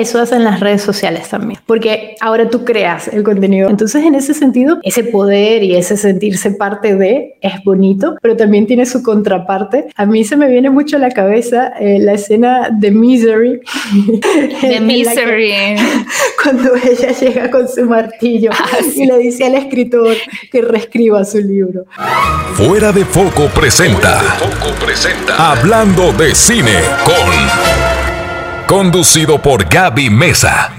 eso hacen las redes sociales también, porque ahora tú creas el contenido. Entonces, en ese sentido, ese poder y ese sentirse parte de es bonito, pero también tiene su contraparte. A mí se me viene mucho a la cabeza eh, la escena de Misery. De Misery. cuando ella llega con su martillo ah, y le dice al escritor que reescriba su libro. Fuera de foco presenta. Fuera de foco presenta. Hablando de cine con Conducido por Gaby Mesa.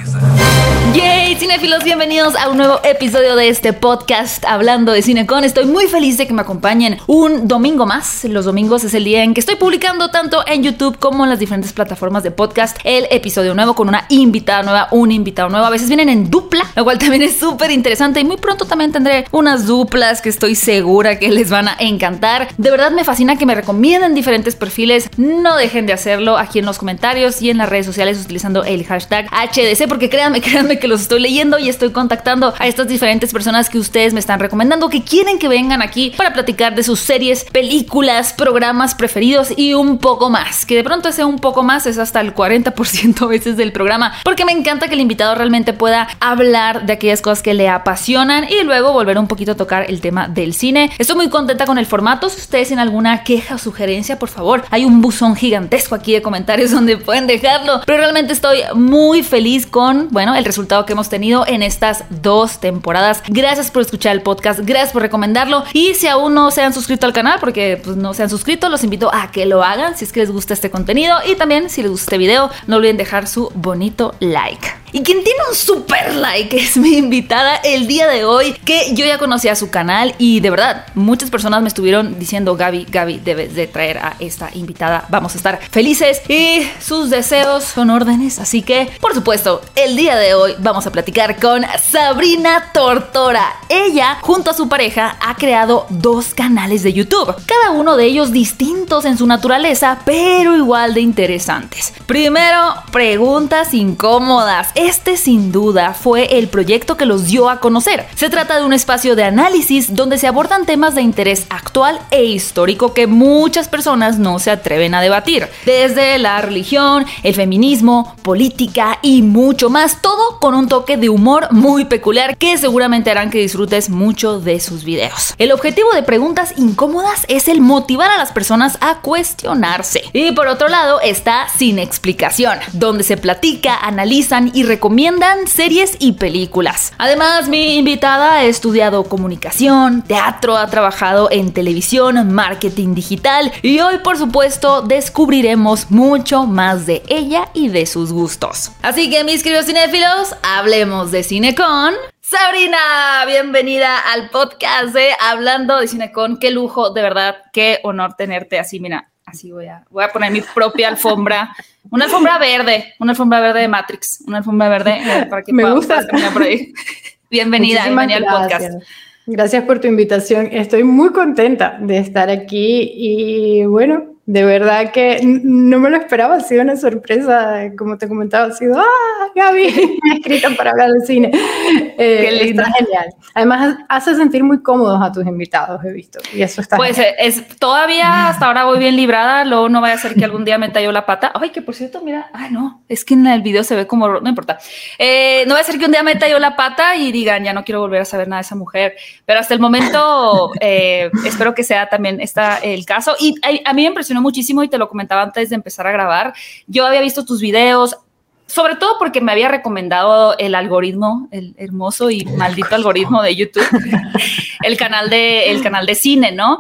Cinefilos, bienvenidos a un nuevo episodio de este podcast hablando de CineCon. Estoy muy feliz de que me acompañen un domingo más. Los domingos es el día en que estoy publicando tanto en YouTube como en las diferentes plataformas de podcast el episodio nuevo con una invitada nueva, un invitado nuevo. A veces vienen en dupla, lo cual también es súper interesante y muy pronto también tendré unas duplas que estoy segura que les van a encantar. De verdad me fascina que me recomienden diferentes perfiles. No dejen de hacerlo aquí en los comentarios y en las redes sociales utilizando el hashtag HDC porque créanme, créanme que los estoy leyendo y estoy contactando a estas diferentes personas que ustedes me están recomendando, que quieren que vengan aquí para platicar de sus series, películas, programas preferidos y un poco más. Que de pronto ese un poco más es hasta el 40% a veces del programa, porque me encanta que el invitado realmente pueda hablar de aquellas cosas que le apasionan y luego volver un poquito a tocar el tema del cine. Estoy muy contenta con el formato. Si ustedes tienen alguna queja o sugerencia, por favor, hay un buzón gigantesco aquí de comentarios donde pueden dejarlo. Pero realmente estoy muy feliz con, bueno, el resultado que hemos tenido en estas dos temporadas. Gracias por escuchar el podcast, gracias por recomendarlo y si aún no se han suscrito al canal, porque pues, no se han suscrito, los invito a que lo hagan si es que les gusta este contenido y también si les gusta este video, no olviden dejar su bonito like. Y quien tiene un super like es mi invitada el día de hoy, que yo ya conocía su canal y de verdad muchas personas me estuvieron diciendo Gaby, Gaby, debes de traer a esta invitada, vamos a estar felices y sus deseos son órdenes, así que por supuesto el día de hoy vamos a platicar con Sabrina Tortora. Ella junto a su pareja ha creado dos canales de YouTube, cada uno de ellos distintos en su naturaleza, pero igual de interesantes. Primero, preguntas incómodas este sin duda fue el proyecto que los dio a conocer. Se trata de un espacio de análisis donde se abordan temas de interés actual e histórico que muchas personas no se atreven a debatir, desde la religión, el feminismo, política y mucho más, todo con un toque de humor muy peculiar que seguramente harán que disfrutes mucho de sus videos. El objetivo de preguntas incómodas es el motivar a las personas a cuestionarse. Y por otro lado está Sin Explicación, donde se platica, analizan y recomiendan series y películas. Además, mi invitada ha estudiado comunicación, teatro, ha trabajado en televisión, marketing digital y hoy, por supuesto, descubriremos mucho más de ella y de sus gustos. Así que, mis queridos cinéfilos, hablemos de cine con... Sabrina, bienvenida al podcast de Hablando de Cine con. Qué lujo, de verdad, qué honor tenerte así. Mira, así voy a, voy a poner mi propia alfombra una alfombra verde, una alfombra verde de Matrix, una alfombra verde eh, para que Me gusta. por ahí. Bienvenida, bienvenida al podcast. Gracias por tu invitación. Estoy muy contenta de estar aquí y bueno, de verdad que no me lo esperaba, ha sido una sorpresa, como te comentaba, ha sido, ah, Gaby, me escrito para hablar de cine. Eh, Qué lindo. Está genial. Además, hace sentir muy cómodos a tus invitados, he visto, y eso está Pues es, todavía hasta ahora voy bien librada, luego no vaya a ser que algún día me talló la pata. Ay, que por cierto, mira, ay no, es que en el video se ve como, no importa. Eh, no va a ser que un día me talló la pata y digan, ya no quiero volver a saber nada de esa mujer, pero hasta el momento eh, espero que sea también está el caso. Y a, a mí me impresionó muchísimo y te lo comentaba antes de empezar a grabar. Yo había visto tus videos, sobre todo porque me había recomendado el algoritmo, el hermoso y maldito algoritmo de YouTube, el canal de, el canal de cine, ¿no?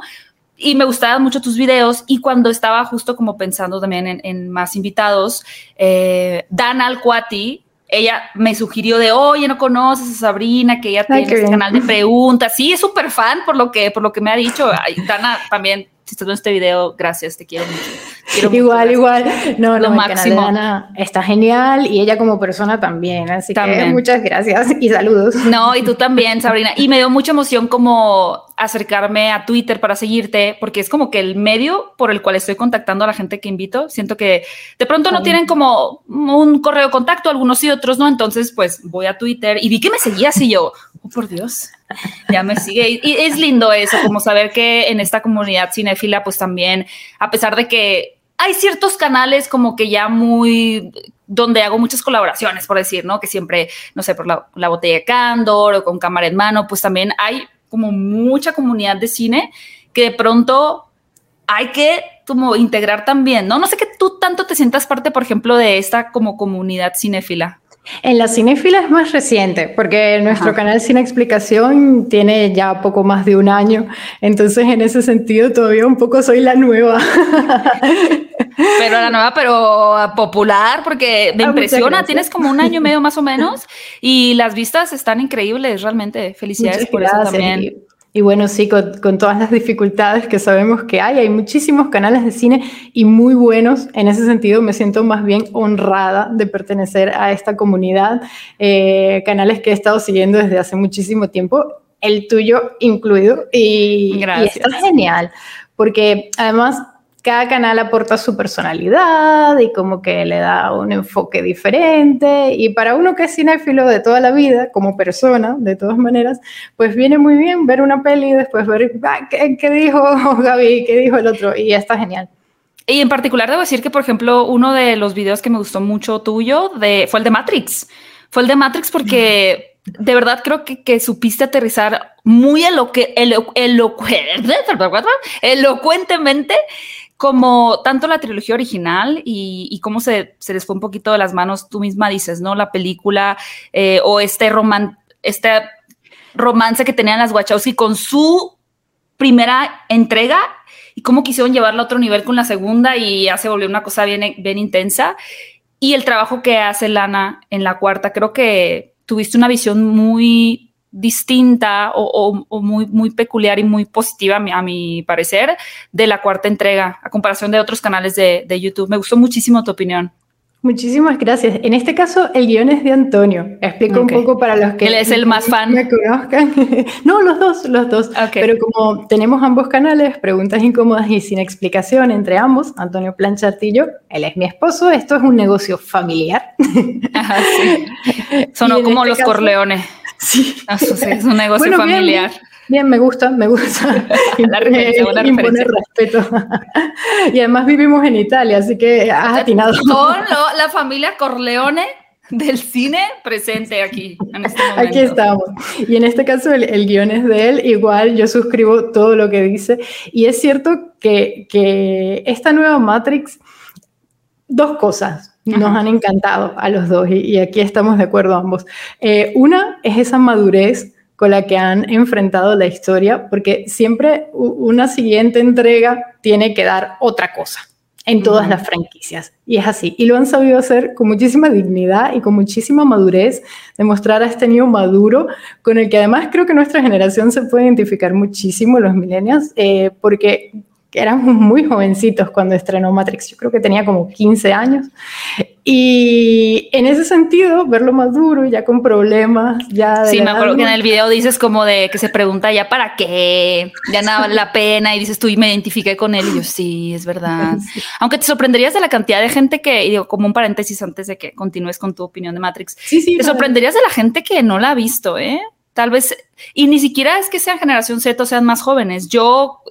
Y me gustaban mucho tus videos y cuando estaba justo como pensando también en, más invitados, eh, Dan Alcuati, ella me sugirió de, oye, ¿no conoces a Sabrina? Que ella tiene este canal de preguntas. Sí, es súper fan por lo que, por lo que me ha dicho. Dana también si estás viendo este video, gracias, te quiero mucho. igual, igual. No, lo máximo. está genial y ella como persona también. Así que muchas gracias y saludos. No, y tú también, Sabrina. Y me dio mucha emoción como acercarme a Twitter para seguirte, porque es como que el medio por el cual estoy contactando a la gente que invito. Siento que de pronto no tienen como un correo de contacto, algunos y otros no. Entonces, pues voy a Twitter y vi que me seguías y yo, oh, por Dios ya me sigue. Y es lindo eso, como saber que en esta comunidad cinéfila, pues también, a pesar de que hay ciertos canales como que ya muy donde hago muchas colaboraciones, por decir, ¿no? Que siempre, no sé, por la, la botella de Candor o con cámara en mano, pues también hay como mucha comunidad de cine que de pronto hay que como integrar también, ¿no? No sé que tú tanto te sientas parte, por ejemplo, de esta como comunidad cinéfila. En la cinéfila es más reciente, porque nuestro canal Cine Explicación tiene ya poco más de un año, entonces en ese sentido todavía un poco soy la nueva. Pero la nueva, pero popular, porque me ah, impresiona, tienes como un año y medio más o menos, y las vistas están increíbles, realmente. Felicidades por eso también. Y bueno, sí, con, todas las dificultades que sabemos que hay, hay muchísimos canales de cine y muy buenos. En ese sentido, me siento más bien honrada de pertenecer a esta comunidad. Eh, canales que he estado siguiendo desde hace muchísimo tiempo, el tuyo incluido. Y, y está genial, porque además cada canal aporta su personalidad y como que le da un enfoque diferente. Y para uno que es cinéfilo de toda la vida, como persona, de todas maneras, pues viene muy bien ver una peli y después ver ah, ¿qué, dijo Gaby, qué dijo el otro. Y está genial. Y en particular debo decir que, por ejemplo, uno de los videos que me gustó mucho tuyo de, fue el de Matrix. Fue el de Matrix porque de verdad creo que, que supiste aterrizar muy elocuentemente como tanto la trilogía original y, cómo se, se, les fue un poquito de las manos, tú misma dices, ¿no? La película eh, o este, roman, este romance que tenían las Wachowski con su primera entrega y cómo quisieron llevarla a otro nivel con la segunda y ya se volvió una cosa bien, bien intensa. Y el trabajo que hace Lana en la cuarta, creo que tuviste una visión muy distinta o, muy, muy peculiar y muy positiva, a mi, parecer, de la cuarta entrega, a comparación de otros canales de, de YouTube. Me gustó muchísimo tu opinión. Muchísimas gracias. En este caso, el guion es de Antonio. Explico un poco para los que... Él es el más fan. Me conozcan. no, los dos, los dos. Pero como tenemos ambos canales, preguntas incómodas y sin explicación entre ambos, Antonio Planchartillo, él es mi esposo, esto es un negocio familiar. Ajá, sí. Sonó como este los Corleones. Sí. es un negocio familiar. Bien, me gusta, me gusta. la referencia, buena respeto. y además vivimos en Italia, así que has atinado. Con la familia Corleone del cine presente aquí en este momento. Aquí estamos. Y en este caso el, el, guion es de él, igual yo suscribo todo lo que dice. Y es cierto que, que esta nueva Matrix, dos cosas nos han encantado a los dos y, aquí estamos de acuerdo ambos. Eh, una es esa madurez con la que han enfrentado la historia, porque siempre una siguiente entrega tiene que dar otra cosa en todas las franquicias. Y es así. Y lo han sabido hacer con muchísima dignidad y con muchísima madurez, demostrar a este niño maduro, con el que además creo que nuestra generación se puede identificar muchísimo, los millennials, eh, porque éramos muy jovencitos cuando estrenó Matrix, yo creo que tenía como 15 años. Y en ese sentido, verlo más duro, ya con problemas, ya... sí, me acuerdo que en el video dices como de que se pregunta ya para qué, ya nada vale la pena y dices tú y me identifiqué con él y yo sí, es verdad. Aunque te sorprenderías de la cantidad de gente que, y digo como un paréntesis antes de que continúes con tu opinión de Matrix, sí, sí, te sorprenderías de la gente que no la ha visto, ¿eh? Tal vez, y ni siquiera es que sean generación Z o sean más jóvenes. Yo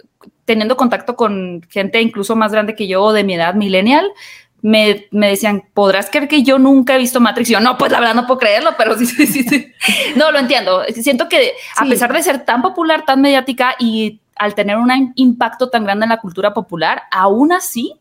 teniendo contacto con gente incluso más grande que yo de mi edad, millennial, me, me, decían, ¿podrás creer que yo nunca he visto Matrix? Y yo, no, pues la verdad no puedo creerlo, pero sí, sí, sí. sí. No, lo entiendo. Siento que a pesar de ser tan popular, tan mediática y al tener un impacto tan grande en la cultura popular, aún así,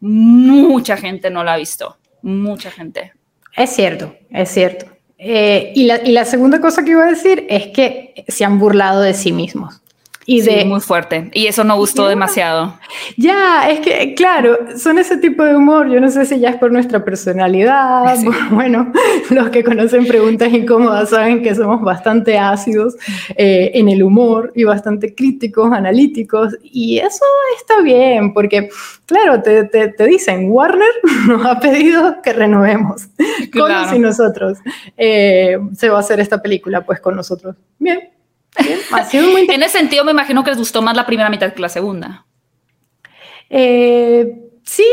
mucha gente no la ha visto. Mucha gente. Es cierto, es cierto. Eh, y, la, y la segunda cosa que iba a decir es que se han burlado de sí mismos. Y de, muy fuerte. Y eso no gustó demasiado. Ya, es que, claro, son ese tipo de humor. Yo no sé si ya es por nuestra personalidad. Bueno, los que conocen preguntas incómodas saben que somos bastante ácidos eh, en el humor y bastante críticos, analíticos. Y eso está bien, porque, claro, te, te, dicen, Warner nos ha pedido que renovemos. Con y nosotros. Eh, se va a hacer esta película, pues con nosotros. Bien, en ese sentido, me imagino que les gustó más la primera mitad que la segunda. Eh, Sí,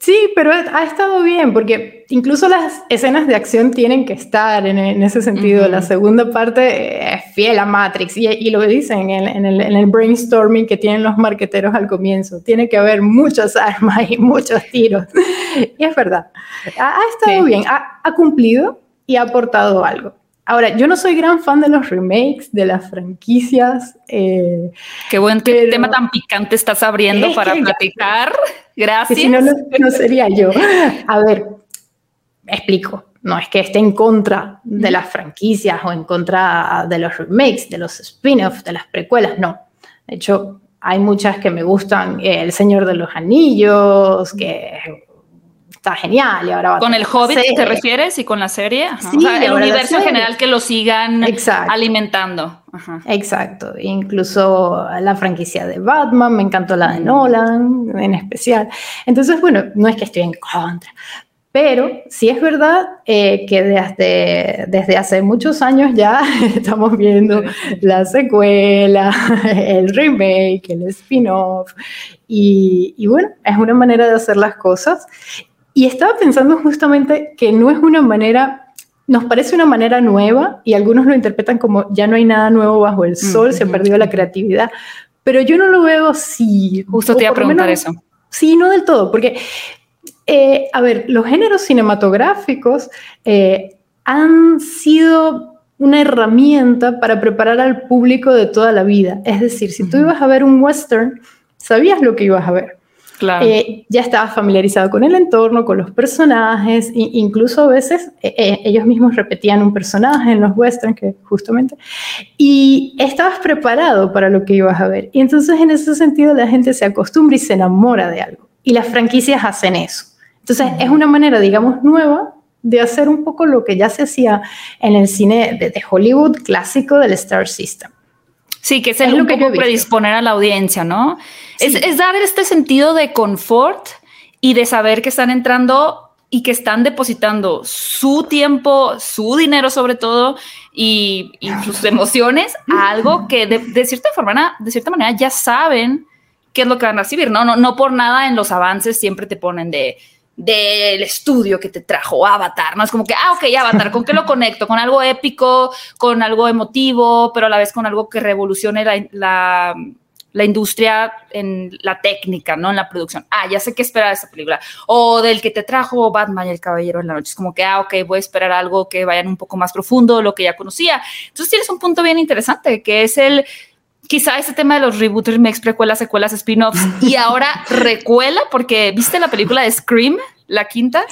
sí, pero ha estado bien, porque incluso las escenas de acción tienen que estar en, ese sentido. La segunda parte es fiel a Matrix y, lo dicen en, el, brainstorming que tienen los marqueteros al comienzo. Tiene que haber muchas armas y muchos tiros. y es verdad. Ha, estado bien, ha, ha cumplido y ha aportado algo. Ahora, yo no soy gran fan de los remakes, de las franquicias. Eh, qué buen tema tan picante estás abriendo para platicar. Gracias. Si no, no, sería yo. A ver, explico. No es que esté en contra de las franquicias o en contra de los remakes, de los spin-offs, de las precuelas, no. De hecho, hay muchas que me gustan. El Señor de los Anillos, que está genial y ahora ¿Con el Hobbit te refieres y con la serie? Sí, el universo en general que lo sigan alimentando. Exacto, incluso la franquicia de Batman, me encantó la de mm. Nolan en especial. Entonces, bueno, no es que estoy en contra, pero sí es verdad eh, que desde, desde hace muchos años ya estamos viendo la secuela, el remake, el spin-off, y, y, bueno, es una manera de hacer las cosas. Y estaba pensando justamente que no es una manera, nos parece una manera nueva y algunos lo interpretan como ya no hay nada nuevo bajo el sol, se ha perdido la creatividad, pero yo no lo veo así. Justo te iba a preguntar eso. Sí, no del todo, porque, eh, a ver, los géneros cinematográficos eh, han sido una herramienta para preparar al público de toda la vida. Es decir, si tú ibas a ver un western, sabías lo que ibas a ver. Eh, ya estaba familiarizado con el entorno, con los personajes, e incluso a veces eh, eh, ellos mismos repetían un personaje en los westerns, que justamente, y estabas preparado para lo que ibas a ver. Y entonces en ese sentido la gente se acostumbra y se enamora de algo. Y las franquicias hacen eso. Entonces es una manera, digamos, nueva de hacer un poco lo que ya se hacía en el cine de, de Hollywood clásico del Star System. Sí, que es, lo que poco predisponer a la audiencia, ¿no? Es, dar este sentido de confort y de saber que están entrando y que están depositando su tiempo, su dinero sobre todo y, sus emociones a algo que de, cierta forma, de cierta manera ya saben qué es lo que van a recibir, ¿no? No, no por nada en los avances siempre te ponen de del estudio que te trajo Avatar, ¿no? Es como que, ah, ok, Avatar, ¿con qué lo conecto? Con algo épico, con algo emotivo, pero a la vez con algo que revolucione la, la, industria en la técnica, ¿no? En la producción. Ah, ya sé qué esperar de esa película. O del que te trajo Batman y el Caballero en la Noche. Es como que, ah, ok, voy a esperar algo que vayan un poco más profundo, lo que ya conocía. Entonces tienes un punto bien interesante, que es el quizá ese tema de los reboots, remakes, precuelas, secuelas, spin-offs y ahora recuela, porque viste la película de Scream, la quinta.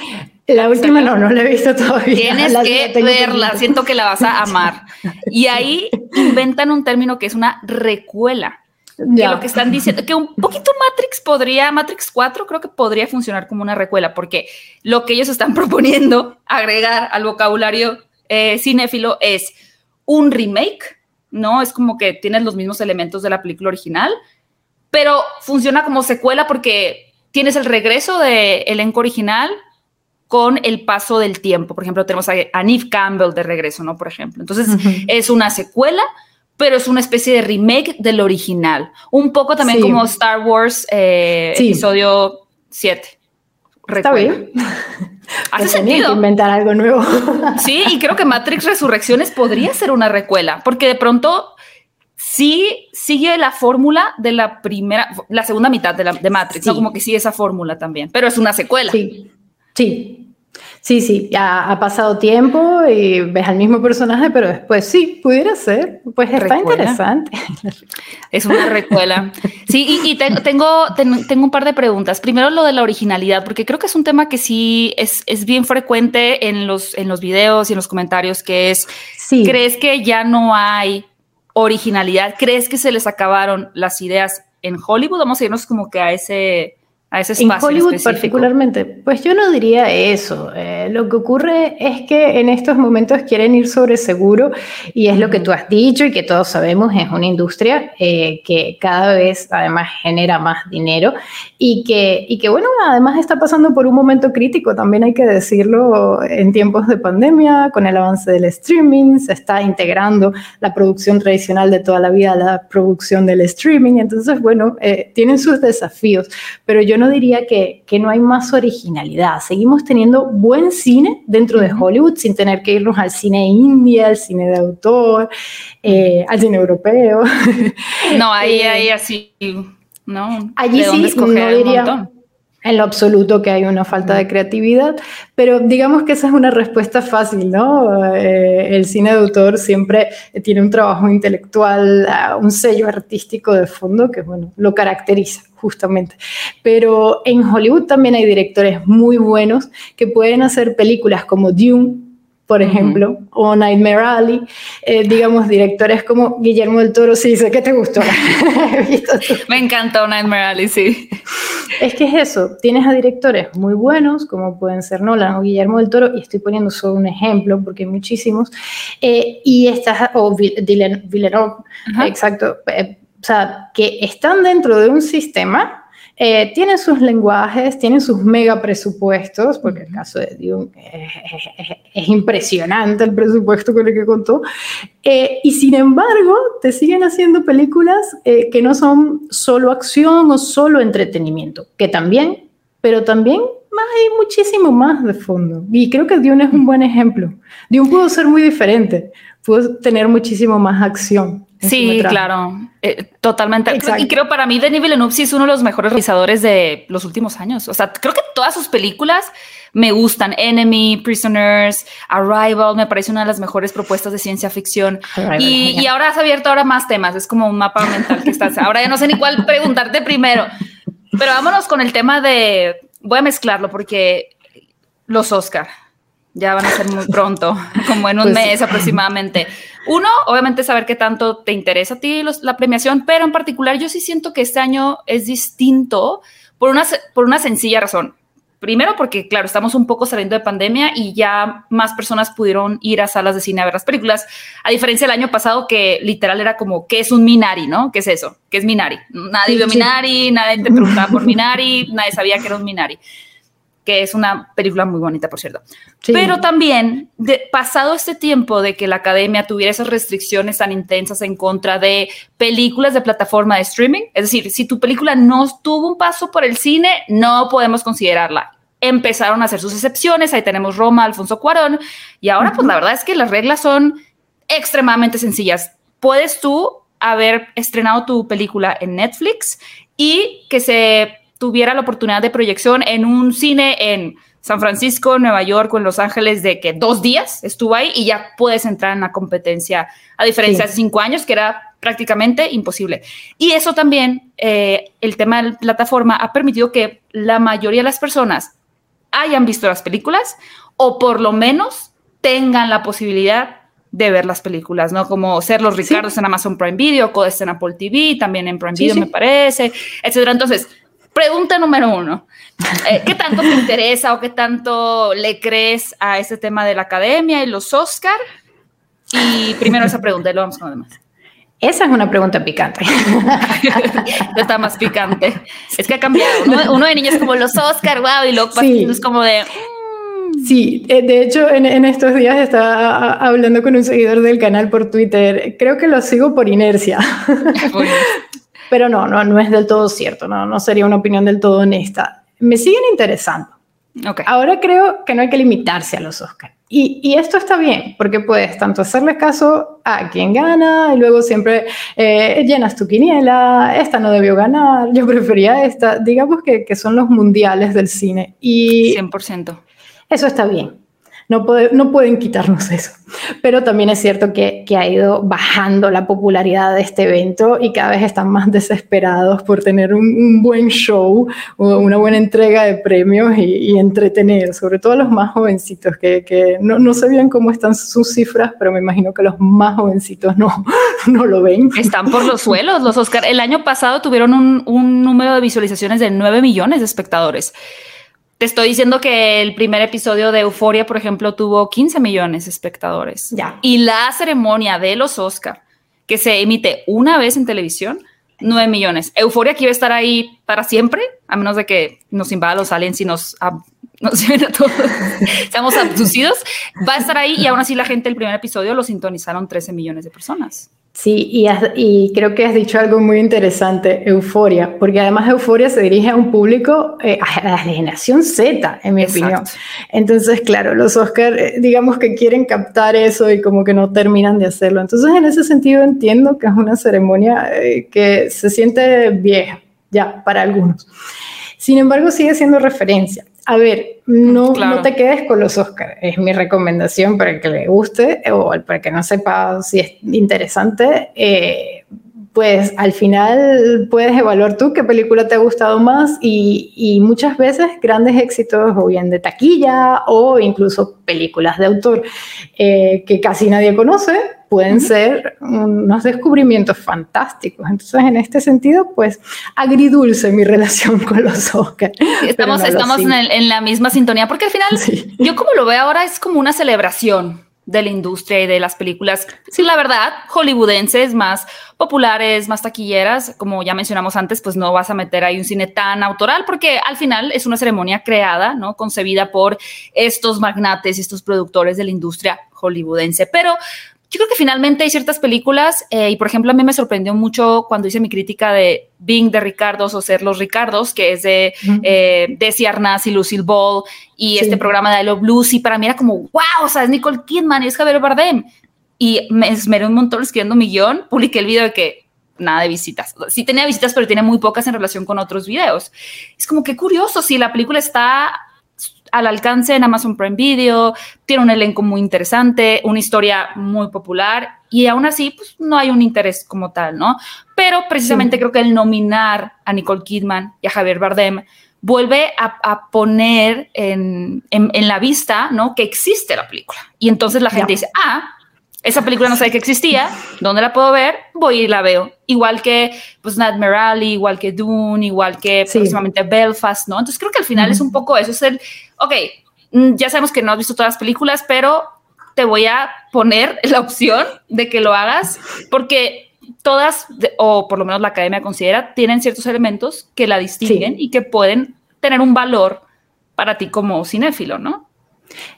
La última no, no la he visto todavía. Tienes que verla, siento que la vas a amar. Y ahí inventan un término que es una recuela. Que lo que están diciendo, que un poquito Matrix podría, Matrix 4 creo que podría funcionar como una recuela, porque lo que ellos están proponiendo agregar al vocabulario eh, cinéfilo es un remake ¿no? Es como que tienes los mismos elementos de la película original, pero funciona como secuela porque tienes el regreso del elenco original con el paso del tiempo. Por ejemplo, tenemos a, Neve Campbell de regreso, ¿no? Por ejemplo. Entonces, es una secuela, pero es una especie de remake del original. Un poco también como Star Wars eh, episodio 7. Está bien. Hace pues sentido. inventar algo nuevo. Sí, y creo que Matrix Resurrecciones podría ser una recuela, porque de pronto sí sigue la fórmula de la primera, la segunda mitad de, la, de Matrix, ¿no? Como que sigue esa fórmula también, pero es una secuela. Sí, sí, Sí, sí, ya ha pasado tiempo y ves al mismo personaje, pero después sí, pudiera ser. Pues está interesante. Es una recuela. Sí, y, tengo, tengo un par de preguntas. Primero lo de la originalidad, porque creo que es un tema que sí es, es bien frecuente en los, en los videos y en los comentarios, que es, ¿crees que ya no hay originalidad? ¿Crees que se les acabaron las ideas en Hollywood? Vamos a irnos como que a ese a ese espacio. En Hollywood particularmente, pues yo no diría eso. Eh, lo que ocurre es que en estos momentos quieren ir sobre seguro y es lo que tú has dicho y que todos sabemos, es una industria eh, que cada vez además genera más dinero y que, y que bueno, además está pasando por un momento crítico, también hay que decirlo, en tiempos de pandemia, con el avance del streaming, se está integrando la producción tradicional de toda la vida a la producción del streaming, entonces bueno, eh, tienen sus desafíos, pero yo yo no diría que, que no hay más originalidad. Seguimos teniendo buen cine dentro de Hollywood sin tener que irnos al cine india, al cine de autor, eh, al cine europeo. No, ahí, ahí así, ¿no? Allí sí, no diría en lo absoluto que hay una falta de creatividad, pero digamos que esa es una respuesta fácil, ¿no? Eh, el cine de autor siempre tiene un trabajo intelectual, ah, un sello artístico de fondo que, bueno, lo caracteriza justamente. Pero en Hollywood también hay directores muy buenos que pueden hacer películas como Dune, por ejemplo, o Nightmare Alley, eh, digamos, directores como Guillermo del Toro, sí, sé que te gustó. Me encantó Nightmare Alley, sí. Es que es eso, tienes a directores muy buenos, como pueden ser Nolan o Guillermo del Toro, y estoy poniendo solo un ejemplo, porque hay muchísimos, eh, y estas, o Villeneuve, exacto, eh, o sea, que están dentro de un sistema eh, tienen sus lenguajes, tienen sus mega presupuestos, porque el caso de Dune es, impresionante el presupuesto con el que contó, eh, y sin embargo te siguen haciendo películas eh, que no son solo acción o solo entretenimiento, que también, pero también hay muchísimo más de fondo. Y creo que Dune es un buen ejemplo. Dune pudo ser muy diferente, pudo tener muchísimo más acción. Sí, claro, eh, totalmente. Y creo para mí Denis Villeneuve sí es uno de los mejores realizadores de los últimos años. O sea, creo que todas sus películas me gustan. Enemy, Prisoners, Arrival, me parece una de las mejores propuestas de ciencia ficción. y, y, ahora has abierto ahora más temas. Es como un mapa mental que estás. Ahora ya no sé ni cuál preguntarte primero. Pero vámonos con el tema de. Voy a mezclarlo porque los Oscar ya van a ser muy pronto, como en un pues mes aproximadamente. Uno, obviamente saber qué tanto te interesa a ti la premiación, pero en particular yo sí siento que este año es distinto por una, por una sencilla razón. Primero porque, claro, estamos un poco saliendo de pandemia y ya más personas pudieron ir a salas de cine a ver las películas, a diferencia del año pasado que literal era como, ¿qué es un Minari? ¿No? ¿Qué es eso? ¿Qué es Minari? Nadie vio Minari, nadie te preguntaba por Minari, nadie sabía que era un Minari que es una película muy bonita, por cierto. Pero también, de, pasado este tiempo de que la academia tuviera esas restricciones tan intensas en contra de películas de plataforma de streaming, es decir, si tu película no tuvo un paso por el cine, no podemos considerarla. Empezaron a hacer sus excepciones, ahí tenemos Roma, Alfonso Cuarón, y ahora pues la verdad es que las reglas son extremadamente sencillas. Puedes tú haber estrenado tu película en Netflix y que se tuviera la oportunidad de proyección en un cine en San Francisco, Nueva York o en Los Ángeles de que dos días estuvo ahí y ya puedes entrar en la competencia, a diferencia de cinco años, que era prácticamente imposible. Y eso también, eh, el tema de la plataforma ha permitido que la mayoría de las personas hayan visto las películas o por lo menos tengan la posibilidad de ver las películas, ¿no? Como ser los Ricardos en Amazon Prime Video, Codes en Apple TV, también en Prime Video me parece, etcétera. Entonces, Pregunta número uno. Eh, ¿Qué tanto te interesa o qué tanto le crees a ese tema de la academia y los Oscar? Y primero esa pregunta y luego vamos con lo demás. Esa es una pregunta picante. Está más picante. Es que ha cambiado. Uno, de niños como los Oscar, wow, y luego es como de... Mm". Sí, eh, de hecho en, en, estos días estaba hablando con un seguidor del canal por Twitter. Creo que lo sigo por inercia. Pero no, no, no es del todo cierto, no, no sería una opinión del todo honesta. Me siguen interesando. Okay. Ahora creo que no hay que limitarse a los Oscars. Y, y, esto está bien, porque puedes tanto hacerle caso a quien gana y luego siempre eh, llenas tu quiniela, esta no debió ganar, yo prefería esta, digamos que, que son los mundiales del cine. Y 100%. Eso está bien no, pueden quitarnos eso. Pero también es cierto que, ha ido bajando la popularidad de este evento y cada vez están más desesperados por tener un, buen show o una buena entrega de premios y, entretener, sobre todo a los más jovencitos, que, que no, no, sé bien cómo están sus cifras, pero me imagino que los más jovencitos no, no lo ven. Están por los suelos los Oscar. El año pasado tuvieron un, un número de visualizaciones de 9 millones de espectadores. Te estoy diciendo que el primer episodio de Euforia, por ejemplo, tuvo 15 millones de espectadores. Ya. Y la ceremonia de los Oscar, que se emite una vez en televisión, 9 millones. Euforia que iba a estar ahí para siempre, a menos de que nos invada los aliens y nos, nos a todos, seamos abducidos. Va a estar ahí y aún así la gente, el primer episodio lo sintonizaron 13 millones de personas. Sí, y, y, creo que has dicho algo muy interesante, euforia, porque además euforia se dirige a un público, eh, a la generación Z, en mi opinión. Entonces, claro, los Oscars, eh, digamos que quieren captar eso y como que no terminan de hacerlo. Entonces, en ese sentido entiendo que es una ceremonia eh, que se siente vieja, ya, para algunos. Sin embargo, sigue siendo referencia. A ver, no, no te quedes con los Oscars, es mi recomendación para el que le guste o para que no sepa si es interesante. Eh, pues al final puedes evaluar tú qué película te ha gustado más y, y, muchas veces grandes éxitos o bien de taquilla o incluso películas de autor eh, que casi nadie conoce pueden ser unos descubrimientos fantásticos. Entonces, en este sentido, pues agridulce mi relación con los Oscars. Estamos, estamos en, la misma sintonía porque al final, yo como lo veo ahora, es como una celebración de la industria y de las películas, sí, la verdad, hollywoodenses más populares, más taquilleras, como ya mencionamos antes, pues no vas a meter ahí un cine tan autoral porque al final es una ceremonia creada, ¿no? Concebida por estos magnates y estos productores de la industria hollywoodense. Pero yo creo que finalmente hay ciertas películas, eh, y por ejemplo, a mí me sorprendió mucho cuando hice mi crítica de Being de Ricardos o Ser los Ricardos, que es de uh Desi Arnaz y Lucille Ball, y este programa de I Love Lucy. Para mí era como, wow, o sea, es Nicole Kidman y es Javier Bardem. Y me esmeré un montón escribiendo mi guion, publiqué el video de que nada de visitas. Sí tenía visitas, pero tiene muy pocas en relación con otros videos. Es como que curioso, si la película está al alcance en Amazon Prime Video, tiene un elenco muy interesante, una historia muy popular y aún así pues, no hay un interés como tal, ¿no? Pero precisamente creo que el nominar a Nicole Kidman y a Javier Bardem vuelve a, poner en, la vista, ¿no? Que existe la película. Y entonces la gente dice, ah, esa película no sabía que existía, ¿dónde la puedo ver? Voy y la veo. Igual que pues Nightmare Alley, igual que Dune, igual que próximamente Belfast, ¿no? Entonces creo que al final es un poco eso, es el, ok, mm, ya sabemos que no has visto todas las películas, pero te voy a poner la opción de que lo hagas porque todas, o por lo menos la academia considera, tienen ciertos elementos que la distinguen y que pueden tener un valor para ti como cinéfilo, ¿no?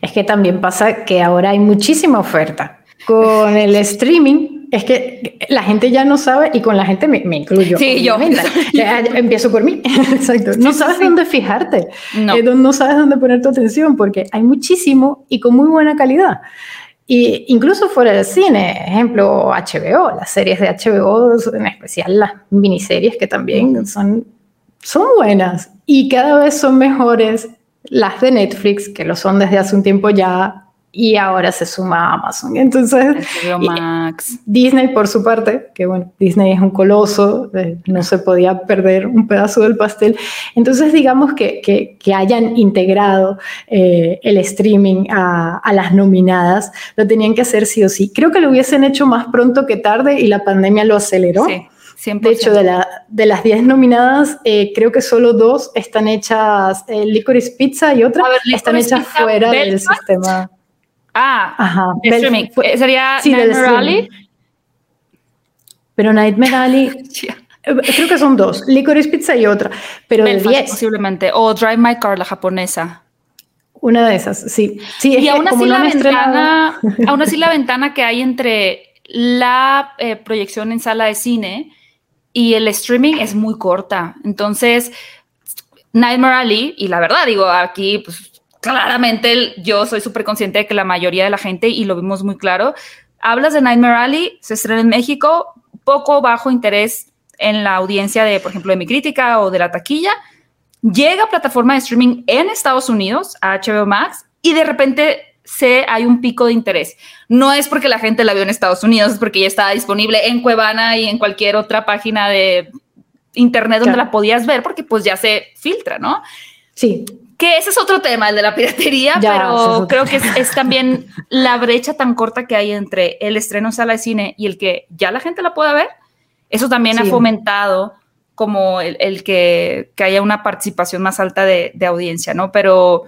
Es que también pasa que ahora hay muchísima oferta con el streaming es que la gente ya no sabe, y con la gente me, incluyo. Sí, yo. Empiezo por mí. Exacto. No sabes dónde fijarte. No. Eh, no sabes dónde poner tu atención porque hay muchísimo y con muy buena calidad. Y incluso fuera del cine, ejemplo, HBO, las series de HBO, en especial las miniseries que también son, son buenas y cada vez son mejores las de Netflix, que lo son desde hace un tiempo ya, y ahora se suma Amazon. Entonces, Max. Disney por su parte, que bueno, Disney es un coloso, eh, no se podía perder un pedazo del pastel. Entonces, digamos que, que, que hayan integrado eh, el streaming a, a, las nominadas, lo tenían que hacer sí o sí. Creo que lo hubiesen hecho más pronto que tarde y la pandemia lo aceleró. Sí. De hecho, de, la, de las 10 nominadas, eh, creo que solo dos están hechas, Licorice Pizza y otra están hechas fuera del sistema. Ah, Ajá. streaming. ¿Sería sí, Nightmare Alley? Pero Nightmare Alley... Eh, creo que son dos, Licorice Pizza y otra, pero de 10. Posiblemente, o Drive My Car, la japonesa. Una de esas, sí. sí y aún así, la ventana, aún así la ventana que hay entre la eh, proyección en sala de cine y el streaming es muy corta. Entonces, Nightmare Alley, y la verdad, digo, aquí pues claramente yo soy súper consciente de que la mayoría de la gente, y lo vimos muy claro, hablas de Nightmare Alley, se estrena en México, poco bajo interés en la audiencia de, por ejemplo, de mi crítica o de la taquilla, llega a plataforma de streaming en Estados Unidos, a HBO Max, y de repente se, hay un pico de interés. No es porque la gente la vio en Estados Unidos, es porque ya estaba disponible en Cuevana y en cualquier otra página de internet donde la podías ver, porque pues ya se filtra, ¿no? Sí. Que ese es otro tema, el de la piratería, pero creo que es, también la brecha tan corta que hay entre el estreno en sala de cine y el que ya la gente la pueda ver. Eso también ha fomentado como el, que, haya una participación más alta de, audiencia, ¿no? Pero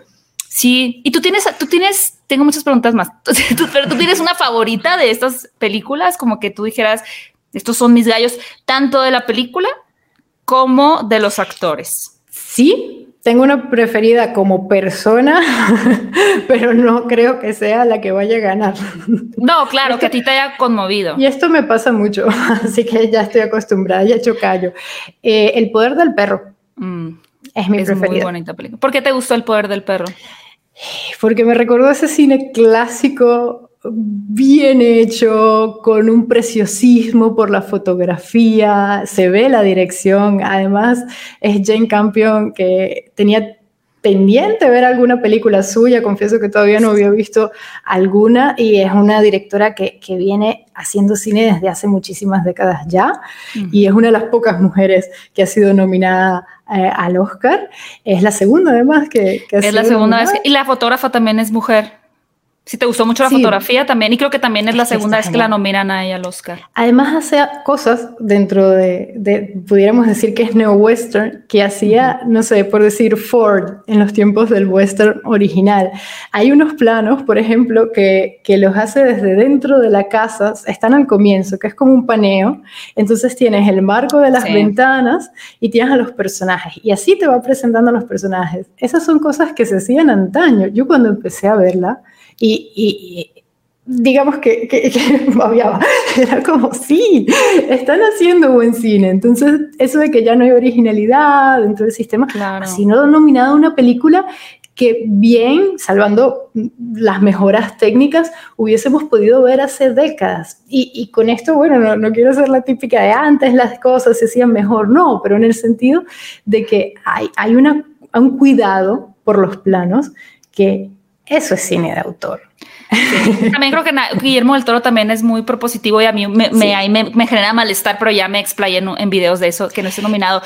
sí, y tú tienes, tú tienes, tengo muchas preguntas más, pero tú tienes una favorita de estas películas, como que tú dijeras, estos son mis gallos, tanto de la película como de los actores. Sí, tengo una preferida como persona, pero no creo que sea la que vaya a ganar. No, claro, que a ti te haya conmovido. Y esto me pasa mucho, así que ya estoy acostumbrada, ya he hecho callo. Eh, el poder del perro mm, es mi es Muy bonita película. ¿Por qué te gustó el poder del perro? Porque me recordó ese cine clásico bien hecho, con un preciosismo por la fotografía, se ve la dirección, además es Jane Campion que tenía pendiente ver alguna película suya, confieso que todavía no había visto alguna y es una directora que, que viene haciendo cine desde hace muchísimas décadas ya y es una de las pocas mujeres que ha sido nominada eh, al Oscar. Es la segunda además que, que Es la segunda vez. y la fotógrafa también es mujer. Si te gustó mucho la fotografía también, y creo que también es la segunda vez que la nominan a ella al Oscar. Además hace cosas dentro de, pudiéramos decir que es neo-western, que hacía, no sé, por decir Ford en los tiempos del western original. Hay unos planos, por ejemplo, que, que los hace desde dentro de la casa, están al comienzo, que es como un paneo, entonces tienes el marco de las ventanas y tienes a los personajes, y así te va presentando a los personajes. Esas son cosas que se hacían antaño. Yo cuando empecé a verla, y, digamos que, que, Era como, sí, están haciendo buen cine. Entonces, eso de que ya no hay originalidad dentro del sistema, claro. sino nominada una película que bien, salvando las mejoras técnicas, hubiésemos podido ver hace décadas. Y, con esto, bueno, no, no, quiero ser la típica de antes las cosas se hacían mejor, no, pero en el sentido de que hay, hay una, un cuidado por los planos que eso es cine de autor. También creo que Guillermo del Toro también es muy propositivo y a mí me, me, genera malestar, pero ya me explayé en, videos de eso, que no esté nominado.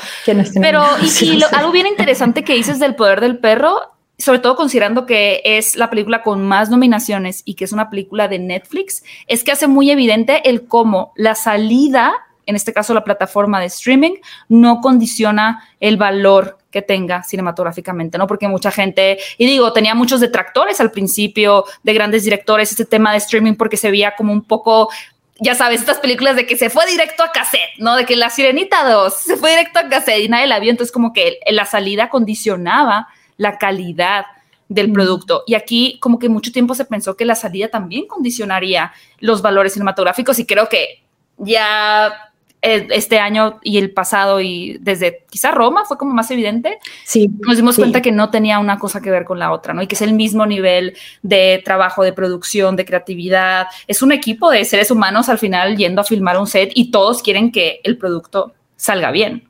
pero y, algo bien interesante que dices del poder del perro, sobre todo considerando que es la película con más nominaciones y que es una película de Netflix, es que hace muy evidente el cómo la salida en este caso la plataforma de streaming, no condiciona el valor que tenga cinematográficamente, ¿no? Porque mucha gente, y digo, tenía muchos detractores al principio de grandes directores este tema de streaming porque se veía como un poco ya sabes, estas películas de que se fue directo a cassette, ¿no? De que La Sirenita 2 se fue directo a cassette y nadie la vio, entonces como que la salida condicionaba la calidad del producto. Y aquí como que mucho tiempo se pensó que la salida también condicionaría los valores cinematográficos y creo que ya este año y el pasado y desde quizá Roma fue como más evidente, sí, nos dimos cuenta que no tenía una cosa que ver con la otra, ¿no? Y que es el mismo nivel de trabajo, de producción, de creatividad. Es un equipo de seres humanos al final yendo a filmar un set y todos quieren que el producto salga bien.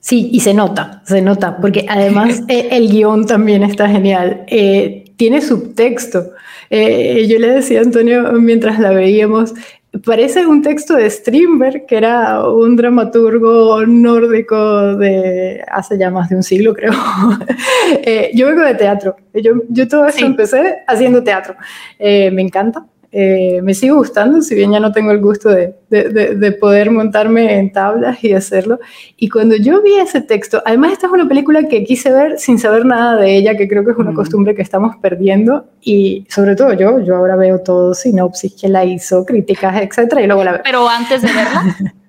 Sí, y se nota, se nota, porque además eh, el guion también está genial. Eh, tiene subtexto. yo le decía a Antonio mientras la veíamos, parece un texto de Strindberg, que era un dramaturgo nórdico de hace ya más de un siglo, creo. Eh, yo vengo de teatro. Yo, yo todo eso empecé haciendo teatro. Eh, me encanta. Eh, me sigue gustando, si bien ya no tengo el gusto de, de, de, poder montarme en tablas y hacerlo. Y cuando yo vi ese texto, además esta es una película que quise ver sin saber nada de ella, que creo que es una mm. costumbre que estamos perdiendo. Y sobre todo yo, yo ahora veo todo, sinopsis, que la hizo, críticas, etcétera, y luego la veo. Pero antes de verla.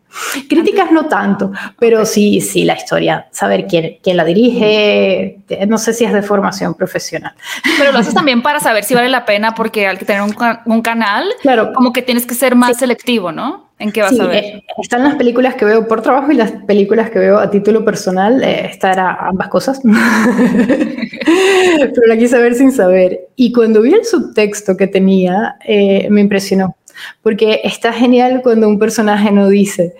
Críticas no tanto, pero sí, sí, la historia, saber quién, quién la dirige, no sé si es de formación profesional. Pero lo haces también para saber si vale la pena, porque al tener un, canal, claro. como que tienes que ser más selectivo, ¿no? ¿En qué vas a ver? Eh, están las películas que veo por trabajo y las películas que veo a título personal. Eh, esta era ambas cosas. Pero la quise ver sin saber. Y cuando vi el subtexto que tenía, eh, me impresionó porque está genial cuando un personaje no dice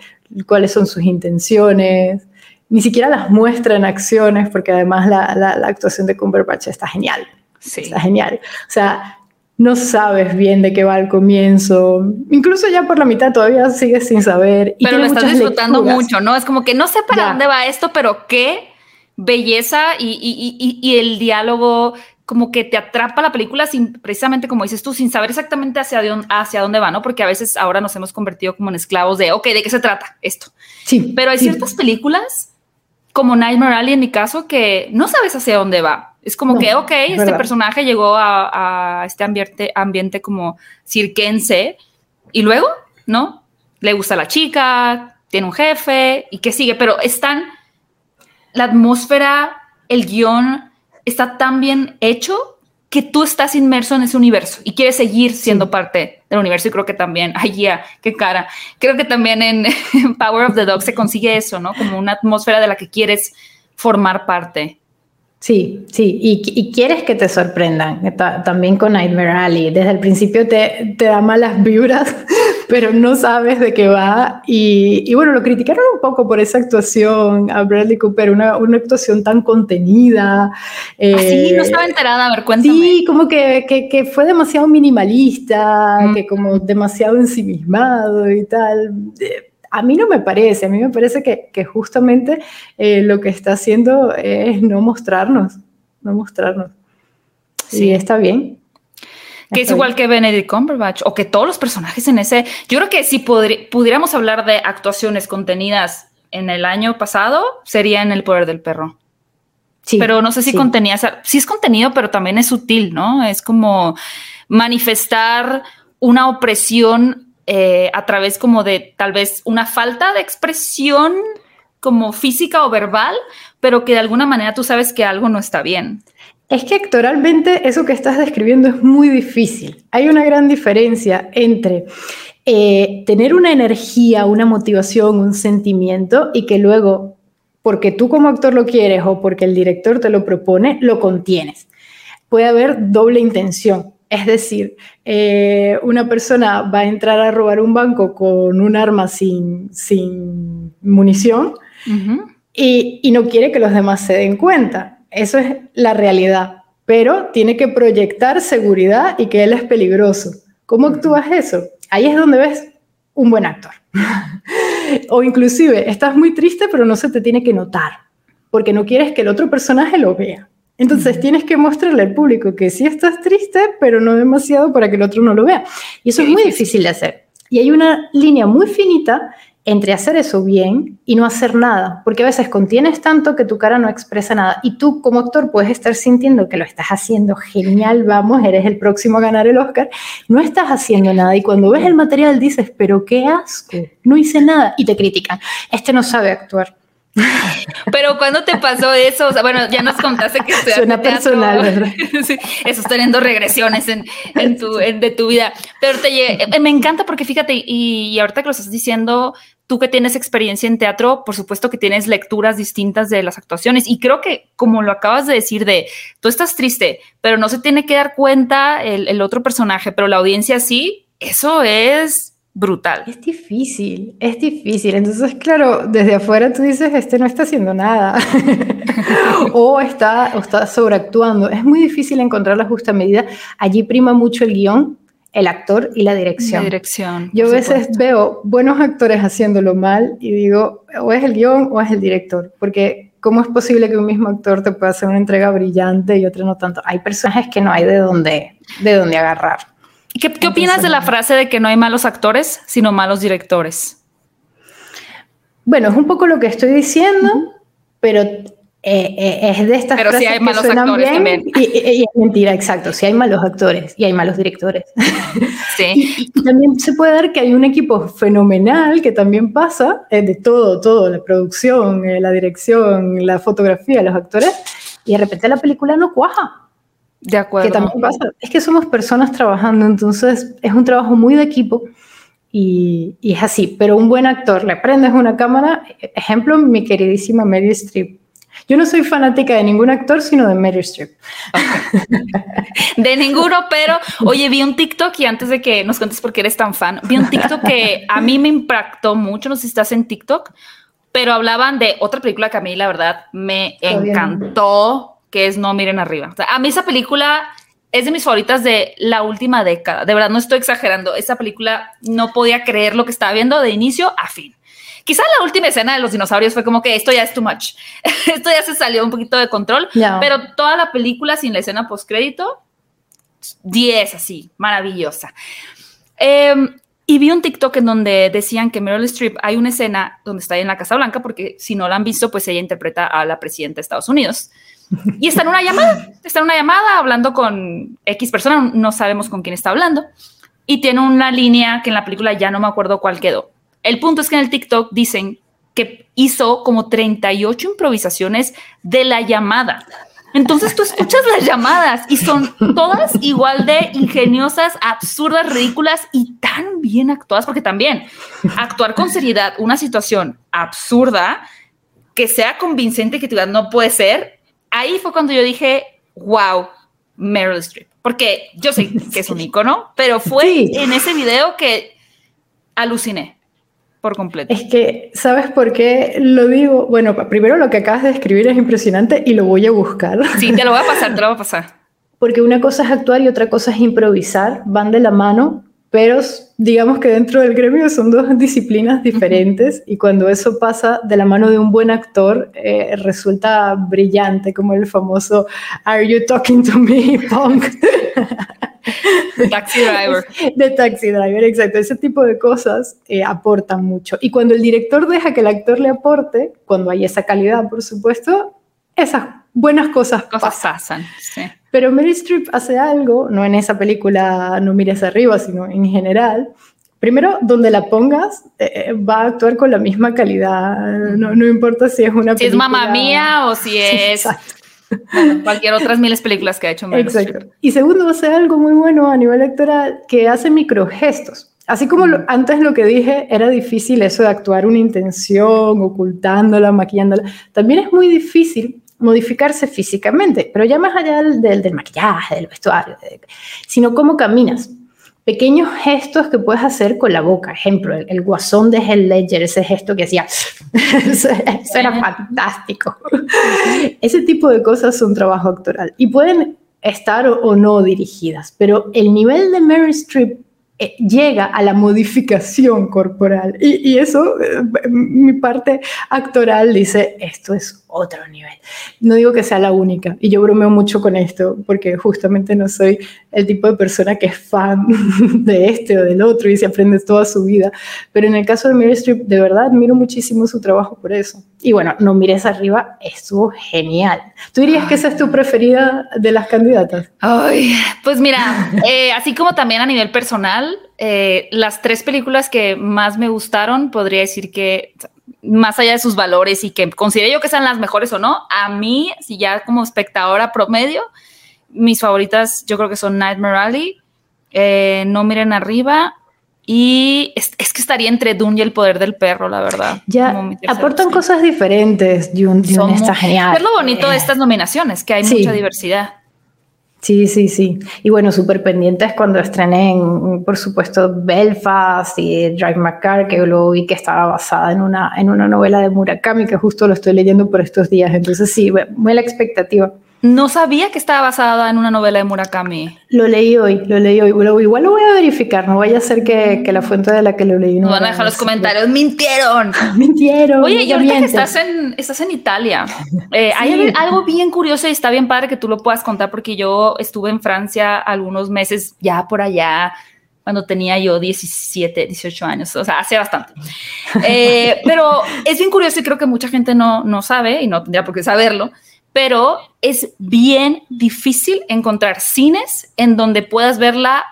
cuáles son sus intenciones, ni siquiera las muestra en acciones, porque además la, la, actuación de Cumberbatch está genial. Sí. Está genial. O sea, no sabes bien de qué va al comienzo, incluso ya por la mitad todavía sigues sin saber. Y pero lo estás disfrutando mucho, ¿no? Es como que no sé para dónde va esto, pero qué belleza y, y, y, y, el diálogo como que te atrapa la película sin, precisamente como dices tú, sin saber exactamente hacia, dónde, hacia dónde va, ¿no? Porque a veces ahora nos hemos convertido como en esclavos de, ok, ¿de qué se trata esto? Sí. Pero hay ciertas películas, como Nightmare Alley en mi caso, que no sabes hacia dónde va. Es como que, ok, este personaje llegó a, a, este ambiente, ambiente como cirquense y luego, ¿no? Le gusta la chica, tiene un jefe y qué sigue, pero están la atmósfera el guion está tan bien hecho que tú estás inmerso en ese universo y quieres seguir siendo parte del universo. Y creo que también, ay, ya, qué cara. Creo que también en, Power of the Dog se consigue eso, ¿no? Como una atmósfera de la que quieres formar parte. Sí, sí, y, quieres que te sorprendan, también con Nightmare Alley. Desde el principio te, te da malas vibras, pero no sabes de qué va. Y, bueno, lo criticaron un poco por esa actuación a Bradley Cooper, una, una actuación tan contenida. Eh, sí, no estaba enterada, a ver, cuéntame. Sí, como que, que, que fue demasiado minimalista, mm. que como demasiado ensimismado y tal. A mí no me parece, a mí me parece que, que justamente eh, lo que está haciendo es no mostrarnos, no mostrarnos. Sí, está bien. Que es igual que Benedict Cumberbatch o que todos los personajes en ese. Yo creo que si pudiéramos hablar de actuaciones contenidas en el año pasado, sería en El Poder del Perro. Sí, pero no sé si contenía, sí es contenido, pero también es sutil, ¿no? Es como manifestar una opresión eh, a través como de tal vez una falta de expresión como física o verbal, pero que de alguna manera tú sabes que algo no está bien. Es que actualmente eso que estás describiendo es muy difícil. Hay una gran diferencia entre eh, tener una energía, una motivación, un sentimiento y que luego, porque tú como actor lo quieres o porque el director te lo propone, lo contienes. Puede haber doble intención. Es decir, eh, una persona va a entrar a robar un banco con un arma sin, sin munición y, y no quiere que los demás se den cuenta eso es la realidad, pero tiene que proyectar seguridad y que él es peligroso. ¿Cómo actúas eso? Ahí es donde ves un buen actor. o inclusive, estás muy triste, pero no se te tiene que notar, porque no quieres que el otro personaje lo vea. Entonces tienes que mostrarle al público que sí estás triste, pero no demasiado para que el otro no lo vea. Y eso es muy difícil de hacer. Y hay una línea muy finita entre hacer eso bien y no hacer nada, porque a veces contienes tanto que tu cara no expresa nada y tú como actor puedes estar sintiendo que lo estás haciendo genial, vamos, eres el próximo a ganar el Oscar, no estás haciendo nada y cuando ves el material dices, pero qué asco, no hice nada y te critican, este no sabe actuar. Pero cuando te pasó eso, bueno, ya nos contaste que suena personal, ¿verdad? sí, estás teniendo regresiones en, tu, de tu vida. Pero te, me encanta porque fíjate, y, y ahorita que lo estás diciendo, tú que tienes experiencia en teatro, por supuesto que tienes lecturas distintas de las actuaciones y creo que como lo acabas de decir de, tú estás triste, pero no se tiene que dar cuenta el, otro personaje, pero la audiencia sí, eso es brutal. Es difícil, es difícil. Entonces, claro, desde afuera tú dices, este no está haciendo nada o, está, o está sobreactuando. Es muy difícil encontrar la justa medida. Allí prima mucho el guion el actor y la dirección. dirección. Yo a veces veo buenos actores haciéndolo mal y digo, o es el guion o es el director, porque ¿cómo es posible que un mismo actor te pueda hacer una entrega brillante y otra no tanto? Hay personajes que no hay de dónde, de dónde agarrar. ¿Qué, qué opinas de la frase de que no hay malos actores, sino malos directores? Bueno, es un poco lo que estoy diciendo, pero eh, eh, es de estas Pero si hay malos actores también. Y, es mentira, exacto. Si hay malos actores y hay malos directores. Sí. y, también se puede dar que hay un equipo fenomenal que también pasa eh, de todo, todo, la producción, la dirección, la fotografía, los actores, y de repente la película no cuaja. De acuerdo. Que también pasa. Es que somos personas trabajando, entonces es un trabajo muy de equipo. Y, y es así, pero un buen actor, le prendes una cámara, ejemplo, mi queridísima Mary Streep yo no soy fanática de ningún actor, sino de Meryl Streep. de ninguno, pero oye, vi un TikTok y antes de que nos cuentes por qué eres tan fan, vi un TikTok que a mí me impactó mucho, no sé si estás en TikTok, pero hablaban de otra película que a mí la verdad me encantó, que es No miren arriba. a mí esa película es de mis favoritas de la última década. De verdad, no estoy exagerando. Esa película no podía creer lo que estaba viendo de inicio a fin. Quizá la última escena de los dinosaurios fue como que esto ya es too much. esto ya se salió un poquito de control, pero toda la película sin la escena post crédito, 10 así, maravillosa. Em, y vi un TikTok en donde decían que Meryl Streep hay una escena donde está en la Casa Blanca, porque si no la han visto, pues ella interpreta a la presidenta de Estados Unidos. Y está en una llamada, está en una llamada hablando con X persona, no sabemos con quién está hablando. Y tiene una línea que en la película ya no me acuerdo cuál quedó. El punto es que en el TikTok dicen que hizo como 38 improvisaciones de la llamada. Entonces tú escuchas las llamadas y son todas igual de ingeniosas, absurdas, ridículas y tan bien actuadas, porque también actuar con seriedad una situación absurda que sea convincente que tu no puede ser. Ahí fue cuando yo dije, wow, Meryl Streep, porque yo sé que es un icono, pero fue en ese video que aluciné por completo. Es que, ¿sabes por qué lo digo? Bueno, primero lo que acabas de escribir es impresionante y lo voy a buscar. Sí, te lo voy a pasar, te lo voy a pasar. Porque una cosa es actuar y otra cosa es improvisar, van de la mano, pero digamos que dentro del gremio son dos disciplinas diferentes y cuando eso pasa de la mano de un buen actor eh, resulta brillante, como el famoso Are you talking to me, punk? Taxi driver. De taxi driver, exacto. Ese tipo de cosas eh, aportan mucho. Y cuando el director deja que el actor le aporte, cuando hay esa calidad, por supuesto, esas buenas cosas, pasan. Pero Mary Streep hace algo, no en esa película No mires arriba, sino en general. Primero, donde la pongas, eh, va a actuar con la misma calidad. No, no importa si es una si es mamá mía o si es cualquier otras miles películas que ha hecho Meryl Exacto. Y segundo, hace algo muy bueno a nivel electoral que hace microgestos. Así como antes lo que dije era difícil eso de actuar una intención, ocultándola, maquillándola, también es muy difícil modificarse físicamente, pero ya más allá del, del maquillaje, del vestuario, sino cómo caminas pequeños gestos que puedes hacer con la boca. Ejemplo, el, guasón de Hell Ledger, ese gesto que hacía, eso, era fantástico. ese tipo de cosas son trabajo actoral y pueden estar o, no dirigidas, pero el nivel de Mary Streep eh, llega a la modificación corporal y, y eso, eh, mi parte actoral dice, esto es otro nivel. No digo que sea la única, y yo bromeo mucho con esto, porque justamente no soy el tipo de persona que es fan de este o del otro y se aprende toda su vida, pero en el caso de Meryl Streep, de verdad admiro muchísimo su trabajo por eso. Y bueno, No mires arriba, estuvo genial. ¿Tú dirías que esa es tu preferida de las candidatas? Ay, pues mira, eh, así como también a nivel personal, eh, las tres películas que más me gustaron, podría decir que más allá de sus valores y que considere yo que sean las mejores o no, a mí, si ya como espectadora promedio, mis favoritas yo creo que son Nightmare Alley, eh, No Miren Arriba y es, que estaría entre Dune y el poder del perro, la verdad. Ya aportan cosas diferentes. Dune, Dune está genial. Es lo bonito de estas nominaciones, que hay mucha diversidad. Sí, sí, sí. Y bueno, súper pendientes cuando estrenen, por supuesto, Belfast y Drive My Car, que luego vi que estaba basada en una, en una novela de Murakami, que justo lo estoy leyendo por estos días. Entonces sí, muy la expectativa. No sabía que estaba basada en una novela de Murakami. Lo leí hoy, lo leí hoy. igual lo voy a verificar, no vaya a ser que, la fuente de la que lo leí no. van a dejar los comentarios, mintieron. mintieron. Oye, y ahorita que estás en, estás en Italia, eh, hay algo bien curioso y está bien padre que tú lo puedas contar porque yo estuve en Francia algunos meses ya por allá cuando tenía yo 17, 18 años, o sea, hace bastante. Eh, pero es bien curioso y creo que mucha gente no, no sabe y no tendría por qué saberlo pero es bien difícil encontrar cines en donde puedas ver la,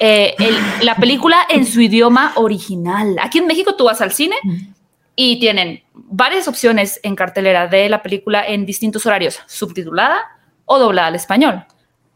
eh, la película en su idioma original. Aquí en México tú vas al cine y tienen varias opciones en cartelera de la película en distintos horarios, subtitulada o doblada al español.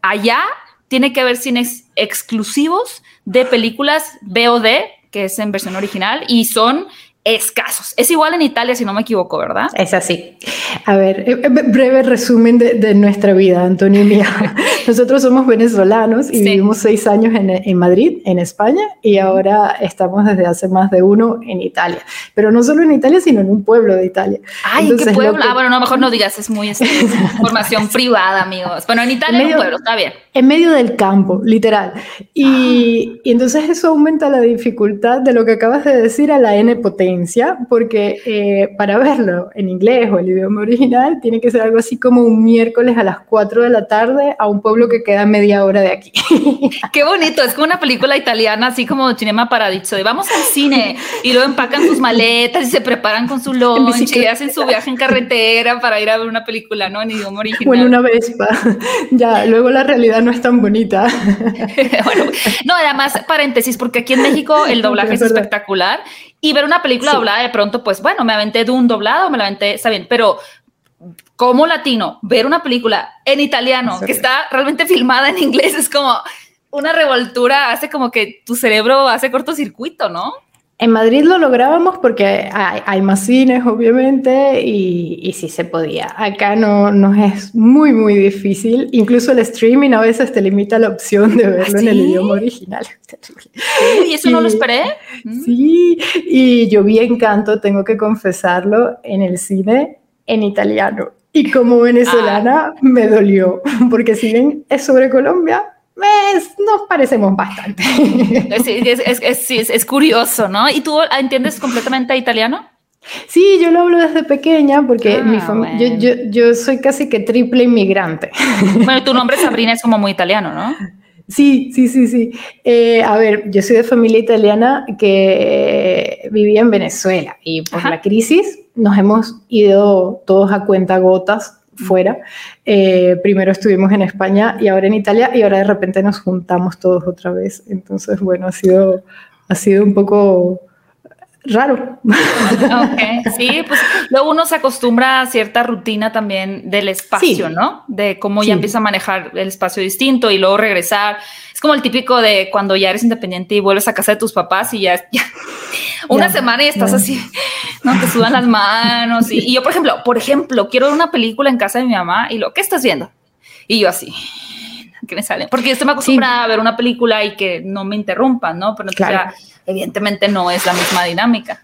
Allá tiene que haber cines exclusivos de películas VOD, que es en versión original, y son escasos. Es igual en Italia, si no me equivoco, ¿verdad? Es así. A ver, eh, eh, breve resumen de, nuestra vida, Antonio y mía. Nosotros somos venezolanos y vivimos seis años en, Madrid, en España, y ahora estamos desde hace más de uno en Italia. Pero no solo en Italia, sino en un pueblo de Italia. Ay, ¿qué pueblo? Ah, bueno, no, mejor no digas, es muy información privada, amigos. Bueno, en Italia en un pueblo, está bien. En medio del campo, literal. Y, ah. y entonces eso aumenta la dificultad de lo que acabas de decir a la N potencia porque eh, para verlo en inglés o el idioma original tiene que ser algo así como un miércoles a las 4 de la tarde a un pueblo que queda media hora de aquí. Qué bonito, es como una película italiana, así como Cinema Paradiso, de vamos al cine y luego empacan sus maletas y se preparan con su lunch y hacen su viaje en carretera para ir a ver una película, ¿no? En idioma original. Bueno, una Vespa. ya, luego la realidad no es tan bonita. bueno, no, además, paréntesis, porque aquí en México el doblaje es espectacular Y ver una película doblada de pronto, pues bueno, me aventé de un doblado, me la aventé, está bien, pero como latino, ver una película en italiano que está realmente filmada en inglés es como una revoltura, hace como que tu cerebro hace cortocircuito, ¿no? En Madrid lo lográbamos porque hay, más cines, obviamente, y, y, sí se podía. Acá no nos es muy, muy difícil. Incluso el streaming a veces te limita la opción de verlo en el idioma original. ¿Y eso no lo esperé? Sí, y yo vi Encanto, tengo que confesarlo, en el cine en italiano. Y como venezolana ah. me dolió, porque si bien es sobre Colombia, nos parecemos bastante. Es, es, curioso, ¿no? ¿Y tú entiendes completamente italiano? Sí, yo lo hablo desde pequeña porque mi ah, yo, yo, yo, soy casi que triple inmigrante. Bueno, tu nombre Sabrina es como muy italiano, ¿no? Sí, sí, sí, sí. Eh, a ver, yo soy de familia italiana que vivía en Venezuela y por la crisis nos hemos ido todos a cuenta gotas fuera. Eh, primero estuvimos en España y ahora en Italia y ahora de repente nos juntamos todos otra vez. Entonces, bueno, ha sido, ha sido un poco raro. Ok, sí, pues luego uno se acostumbra a cierta rutina también del espacio, ¿no? De cómo ya empieza a manejar el espacio distinto y luego regresar. Es como el típico de cuando ya eres independiente y vuelves a casa de tus papás y ya, ya una semana y estás así, no te sudan las manos. Y, yo, por ejemplo, por ejemplo, quiero ver una película en casa de mi mamá y lo, ¿qué estás viendo? Y yo así, que me sale. Porque estoy acostumbrada a ver una película y que no me interrumpan, ¿no? Pero evidentemente no es la misma dinámica.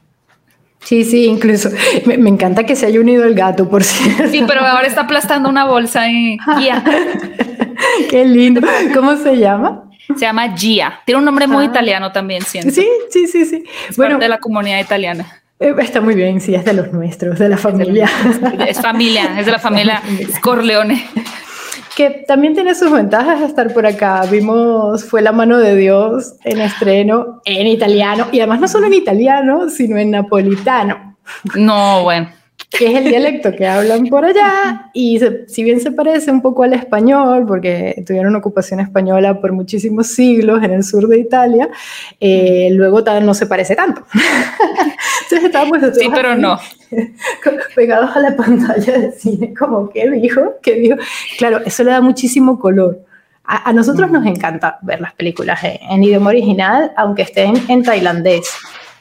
Sí, sí, incluso. Me, encanta que se haya unido el gato, por cierto. Sí, pero ahora está aplastando una bolsa y Gia. Qué lindo. ¿Cómo se llama? Se llama Gia. Tiene un nombre muy ah. italiano también, siento. Sí, sí, sí, sí. Es bueno, parte de la comunidad italiana. Eh, está muy bien, sí, es de los nuestros, de la familia. Es familia, es de la familia Corleone. Que también tiene sus ventajas estar por acá. Vimos Fue la mano de Dios en estreno en italiano y además no solo en italiano, sino en napolitano. No, bueno que es el dialecto que hablan por allá, y si bien se parece un poco al español, porque tuvieron ocupación española por muchísimos siglos en el sur de Italia, eh, luego no se parece tanto. Entonces estábamos sí, pero no. pegados a la pantalla del cine, como, ¿qué dijo? ¿Qué dijo? Claro, eso le da muchísimo color. A, nosotros nos encanta ver las películas en, idioma original, aunque estén en tailandés,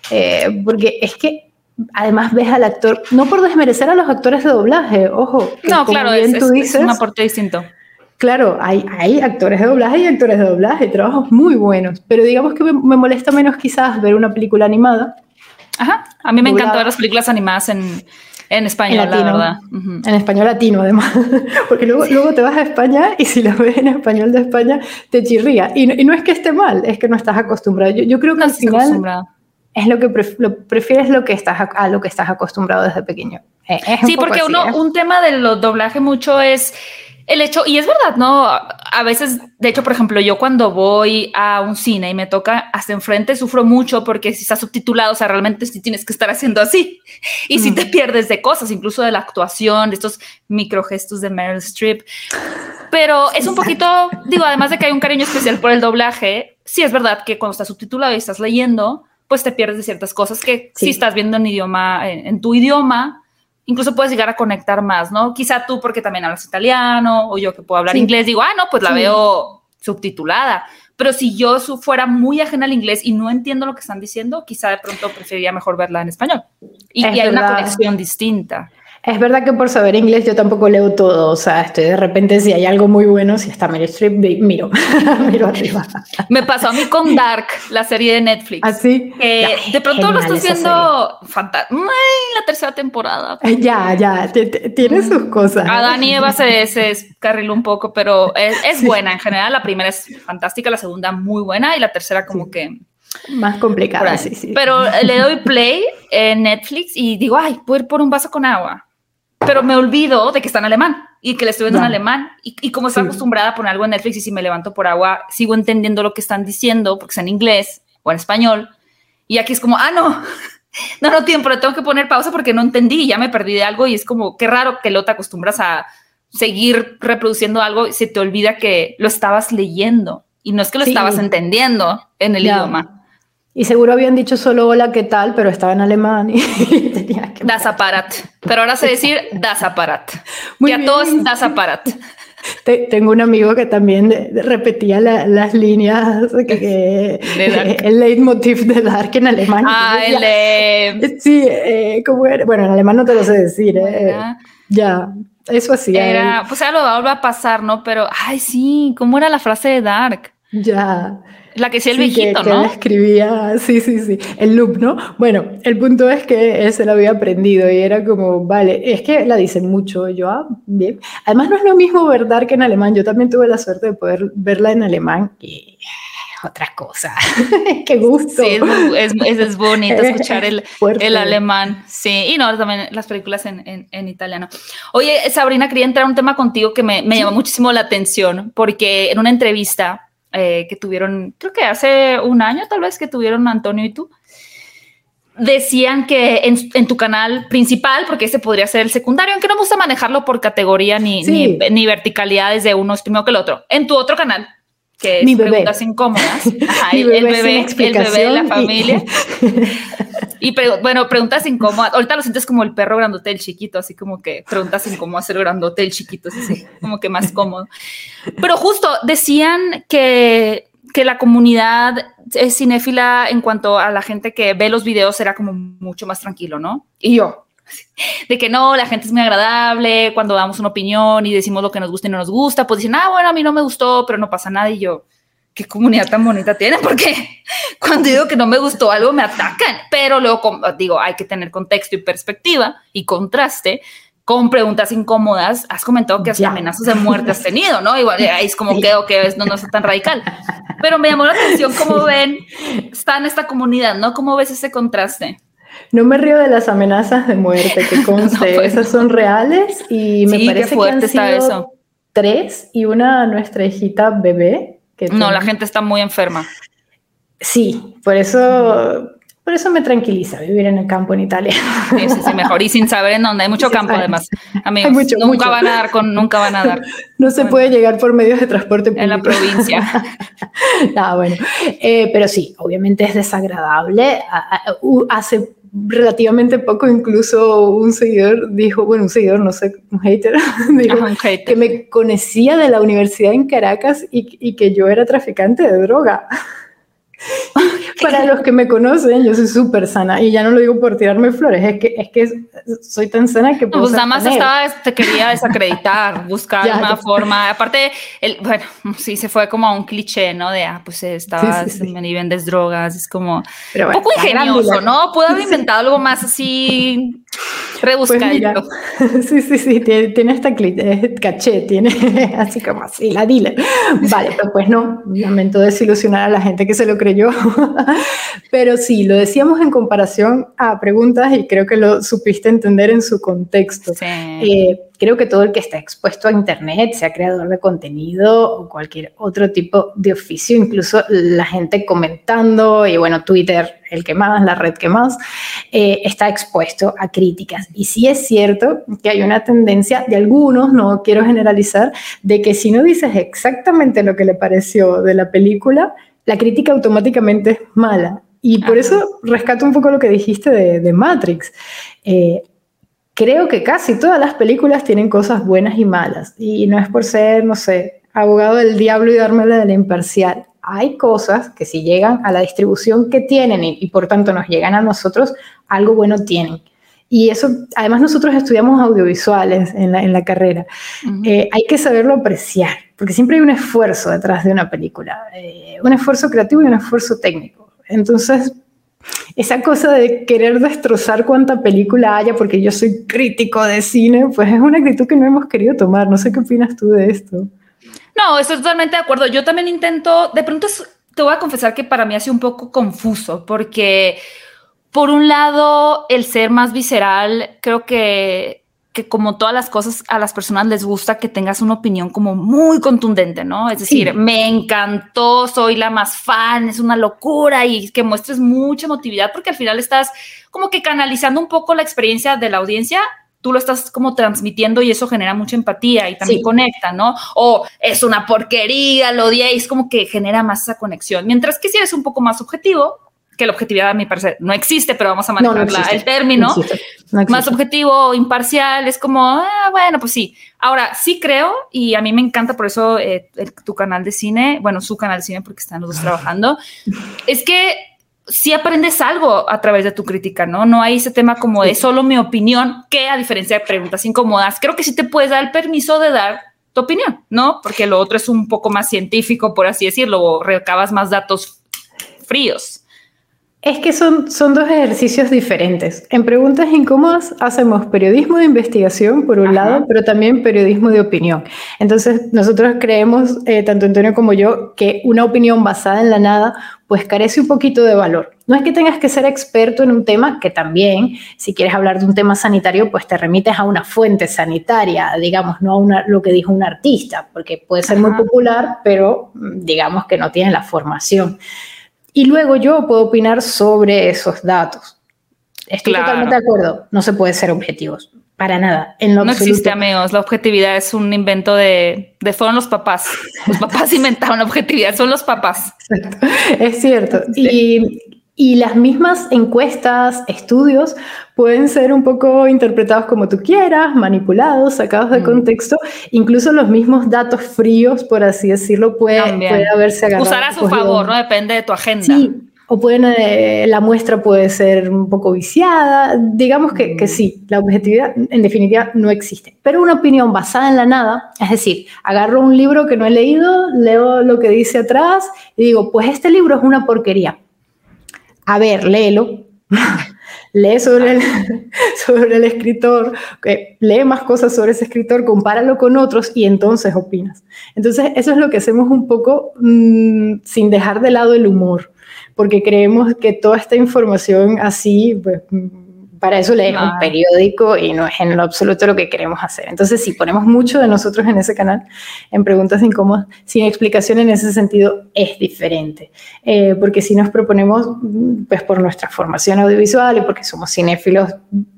eh, porque es que además ves al actor, no por desmerecer a los actores de doblaje, ojo. no, claro, es, tú dices, es un aporte distinto. Claro, hay, hay actores de doblaje y actores de doblaje, trabajos muy buenos, pero digamos que me, molesta menos quizás ver una película animada. Ajá, a mí me encanta ver las películas animadas en, en español, la verdad. En español latino, además. Porque luego, luego te vas a España y si lo ves en español de España, te chirría. Y, no es que esté mal, es que no estás acostumbrado. Yo, creo que al final es lo que prefieres lo que estás a, lo que estás acostumbrado desde pequeño. Eh, sí, porque uno, ¿eh? un tema del doblaje mucho es el hecho, y es verdad, ¿no? A veces, de hecho, por ejemplo, yo cuando voy a un cine y me toca hasta enfrente, sufro mucho porque si está subtitulado, o sea, realmente sí tienes que estar haciendo así. Y si te pierdes de cosas, incluso de la actuación, de estos microgestos de Meryl Streep. Pero es un poquito, digo, además de que hay un cariño especial por el doblaje, sí es verdad que cuando está subtitulado y estás leyendo, pues te pierdes de ciertas cosas que si estás viendo en idioma, en, tu idioma, incluso puedes llegar a conectar más, ¿no? Quizá tú porque también hablas italiano o yo que puedo hablar inglés, digo, ah, no, pues la veo subtitulada. Pero si yo fuera muy ajena al inglés y no entiendo lo que están diciendo, quizá de pronto preferiría mejor verla en español. Y, y hay una conexión distinta. Es verdad que por saber inglés yo tampoco leo todo, o sea, estoy de repente si hay algo muy bueno, si está Meryl Streep, miro, miro arriba. Me pasó a mí con Dark, la serie de Netflix. Así. ¿Ah, de pronto lo estoy viendo fantástico. La tercera temporada. Ya, ya, tiene sus cosas. A Dani Eva se, se un poco, pero es, buena en general. La primera es fantástica, la segunda muy buena y la tercera como que... Más complicada, sí, sí. Pero le doy play en Netflix y digo, ay, puedo ir por un vaso con agua pero me olvido de que está en alemán y que le estoy viendo en alemán. Y, como estoy acostumbrada a poner algo en Netflix y si me levanto por agua, sigo entendiendo lo que están diciendo porque es en inglés o en español. Y aquí es como, ah, no, no, no, tiempo, le tengo que poner pausa porque no entendí y ya me perdí de algo. Y es como, qué raro que lo te acostumbras a seguir reproduciendo algo y se te olvida que lo estabas leyendo y no es que lo estabas entendiendo en el idioma. Y seguro habían dicho solo hola, ¿qué tal? Pero estaba en alemán y tenía que... Das Apparat. Pero ahora sé decir Das Apparat. Muy a todos Das Apparat. tengo un amigo que también repetía las líneas, que, el leitmotiv de Dark en alemán. Ah, el Sí, eh, ¿cómo era? Bueno, en alemán no te lo sé decir. Eh, ya, eso así. Era, pues ya lo va a pasar, ¿no? Pero, ay, sí, ¿cómo era la frase de Dark? Ya. La que sí el viejito, ¿no? escribía, sí, sí, sí, el loop, ¿no? Bueno, el punto es que él se lo había aprendido y era como, vale, es que la dicen mucho, yo, ah, bien. Además no es lo mismo verdad que en alemán, yo también tuve la suerte de poder verla en alemán y otra cosa. Qué gusto. Sí, es, es, bonito escuchar el, el, alemán. Sí, y no, también las películas en, en, en, italiano. Oye, Sabrina, quería entrar a un tema contigo que me, me llamó muchísimo la atención, porque en una entrevista eh, que tuvieron, creo que hace un año tal vez que tuvieron Antonio y tú, decían que en, tu canal principal, porque ese podría ser el secundario, aunque no me gusta manejarlo por categoría ni, ni, ni, verticalidad desde uno es primero que el otro, en tu otro canal, que es preguntas incómodas, el, bebé, el bebé de la familia. Y bueno, preguntas incómodas. Ahorita lo sientes como el perro grandote el chiquito, así como que preguntas incómodas el grandote el chiquito, así como que más cómodo. Pero justo decían que, que la comunidad es cinéfila en cuanto a la gente que ve los videos era como mucho más tranquilo, ¿no? Y yo, de que no, la gente es muy agradable, cuando damos una opinión y decimos lo que nos gusta y no nos gusta, pues dicen, ah, bueno, a mí no me gustó, pero no pasa nada. Y yo, qué comunidad tan bonita tiene, porque cuando digo que no me gustó algo me atacan, pero luego digo, hay que tener contexto y perspectiva y contraste con preguntas incómodas. Has comentado que hasta amenazas de muerte has tenido, ¿no? Igual ahí es como que, que no, no es tan radical. Pero me llamó la atención cómo ven, está en esta comunidad, ¿no? ¿Cómo ves ese contraste? No me río de las amenazas de muerte, que conste, pues esas son reales y me parece que han sido eso. tres y una nuestra hijita bebé no, la gente está muy enferma. Sí, por eso, por eso me tranquiliza vivir en el campo en Italia. Sí, sí, mejor. Y sin saber en dónde. Hay mucho campo, además. Amigos, nunca van a dar con, nunca van a dar. No se puede llegar por medios de transporte público. En la provincia. no, bueno. Eh, pero sí, obviamente es desagradable. Hace relativamente poco incluso un seguidor dijo, bueno, un seguidor, no sé, un hater, dijo que me conocía de la universidad en Caracas y, y que yo era traficante de droga. Para los que me conocen, yo soy súper sana y ya no lo digo por tirarme flores, es que, es que soy tan sana que... Puedo pues nada más estaba, te quería desacreditar, buscar una forma. Aparte, el, bueno, sí, se fue como a un cliché, ¿no? De, ah, pues estabas, sí, y vendes drogas, es como un poco ingenioso, ¿no? Puedo haber inventado algo más así rebuscadito. Pues sí, sí, sí, tiene, esta caché, tiene así como así, la dealer. Vale, pero pues no, lamento desilusionar a la gente que se lo creyó Pero sí, lo decíamos en comparación a preguntas y creo que lo supiste entender en su contexto. Eh, creo que todo el que está expuesto a Internet, sea creador de contenido o cualquier otro tipo de oficio, incluso la gente comentando y bueno, Twitter, el que más, la red que más, eh, está expuesto a críticas. Y sí es cierto que hay una tendencia de algunos, no quiero generalizar, de que si no dices exactamente lo que le pareció de la película, la crítica automáticamente es mala. Y por eso rescato un poco lo que dijiste de, Matrix. Eh, creo que casi todas las películas tienen cosas buenas y malas. Y no es por ser, no sé, abogado del diablo y dármela de la imparcial. Hay cosas que si llegan a la distribución que tienen y, por tanto nos llegan a nosotros, algo bueno tienen. Y eso, además nosotros estudiamos audiovisuales en la, en la carrera. Eh, hay que saberlo apreciar porque siempre hay un esfuerzo detrás de una película, eh, un esfuerzo creativo y un esfuerzo técnico. Entonces, esa cosa de querer destrozar cuanta película haya porque yo soy crítico de cine, pues es una actitud que no hemos querido tomar. No sé qué opinas tú de esto. No, estoy totalmente de acuerdo. Yo también intento, de pronto te voy a confesar que para mí ha sido un poco confuso porque por un lado el ser más visceral creo que que como todas las cosas a las personas les gusta que tengas una opinión como muy contundente, ¿no? Es decir, me encantó, soy la más fan, es una locura y que muestres mucha emotividad porque al final estás como que canalizando un poco la experiencia de la audiencia tú lo estás como transmitiendo y eso genera mucha empatía y también conecta, ¿no? O es una porquería, lo odiáis, como que genera más esa conexión. Mientras que si eres un poco más objetivo, que la objetividad a mi parecer no existe, pero vamos a manejar el término, más objetivo, imparcial, es como, ah, bueno, pues sí. Ahora, sí creo, y a mí me encanta por eso eh, tu canal de cine, bueno, su canal de cine porque están los dos trabajando, es que si aprendes algo a través de tu crítica, ¿no? No hay ese tema como de solo mi opinión, que a diferencia de preguntas incómodas, creo que sí te puedes dar el permiso de dar tu opinión, ¿no? Porque lo otro es un poco más científico, por así decirlo, o recabas más datos fríos. Es que son, son dos ejercicios diferentes. En preguntas incómodas hacemos periodismo de investigación, por un lado, pero también periodismo de opinión. Entonces, nosotros creemos, eh, tanto Antonio como yo, que una opinión basada en la nada, pues carece un poquito de valor. No es que tengas que ser experto en un tema, que también, si quieres hablar de un tema sanitario, pues te remites a una fuente sanitaria, digamos, no a una, lo que dijo un artista, porque puede ser muy popular, pero mm, digamos que no tiene la formación. Y luego yo puedo opinar sobre esos datos. Estoy totalmente de acuerdo, no se puede ser objetivos, para nada. En no existe, amigos, la objetividad es un invento de, de fueron los papás. Los papás inventaron la objetividad, son los papás. Es cierto. Y y las mismas encuestas, estudios, pueden ser un poco interpretados como tú quieras, manipulados, sacados de mm. contexto. Incluso los mismos datos fríos, por así decirlo, puede, puede haberse agarrado. Usar a su favor, ¿no? Depende de tu agenda. Sí, o pueden, eh, la muestra puede ser un poco viciada. Digamos que, que, sí, la objetividad en definitiva no existe. Pero una opinión basada en la nada, es decir, agarro un libro que no he leído, leo lo que dice atrás y digo, pues este libro es una porquería a ver, léelo, lee sobre el, sobre el escritor, lee más cosas sobre ese escritor, compáralo con otros y entonces opinas. Entonces, eso es lo que hacemos un poco mm, sin dejar de lado el humor, porque creemos que toda esta información así, pues, para eso leemos un periódico y no es en lo absoluto lo que queremos hacer. Entonces, si ponemos mucho de nosotros en ese canal, en preguntas incómodas, sin explicación en ese sentido, es diferente. Eh, porque si nos proponemos, pues por nuestra formación audiovisual y porque somos cinéfilos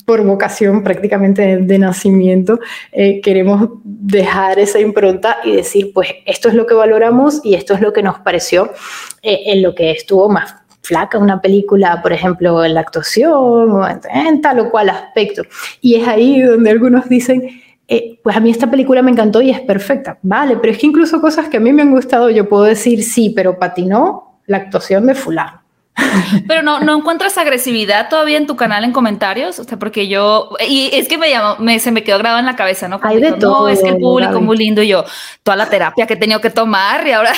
por vocación prácticamente de, nacimiento, eh, queremos dejar esa impronta y decir, pues esto es lo que valoramos y esto es lo que nos pareció eh, en lo que estuvo más flaca una película, por ejemplo, en la actuación o en, tal o cual aspecto. Y es ahí donde algunos dicen, eh, pues a mí esta película me encantó y es perfecta. Vale, pero es que incluso cosas que a mí me han gustado, yo puedo decir sí, pero patinó la actuación de fulano. Pero no, no encuentras agresividad todavía en tu canal en comentarios, o sea, porque yo, y es que me llamó, me, se me quedó grabado en la cabeza, ¿no? Hay de todo. No, es que el público muy lindo y yo, toda la terapia que he tenido que tomar y ahora,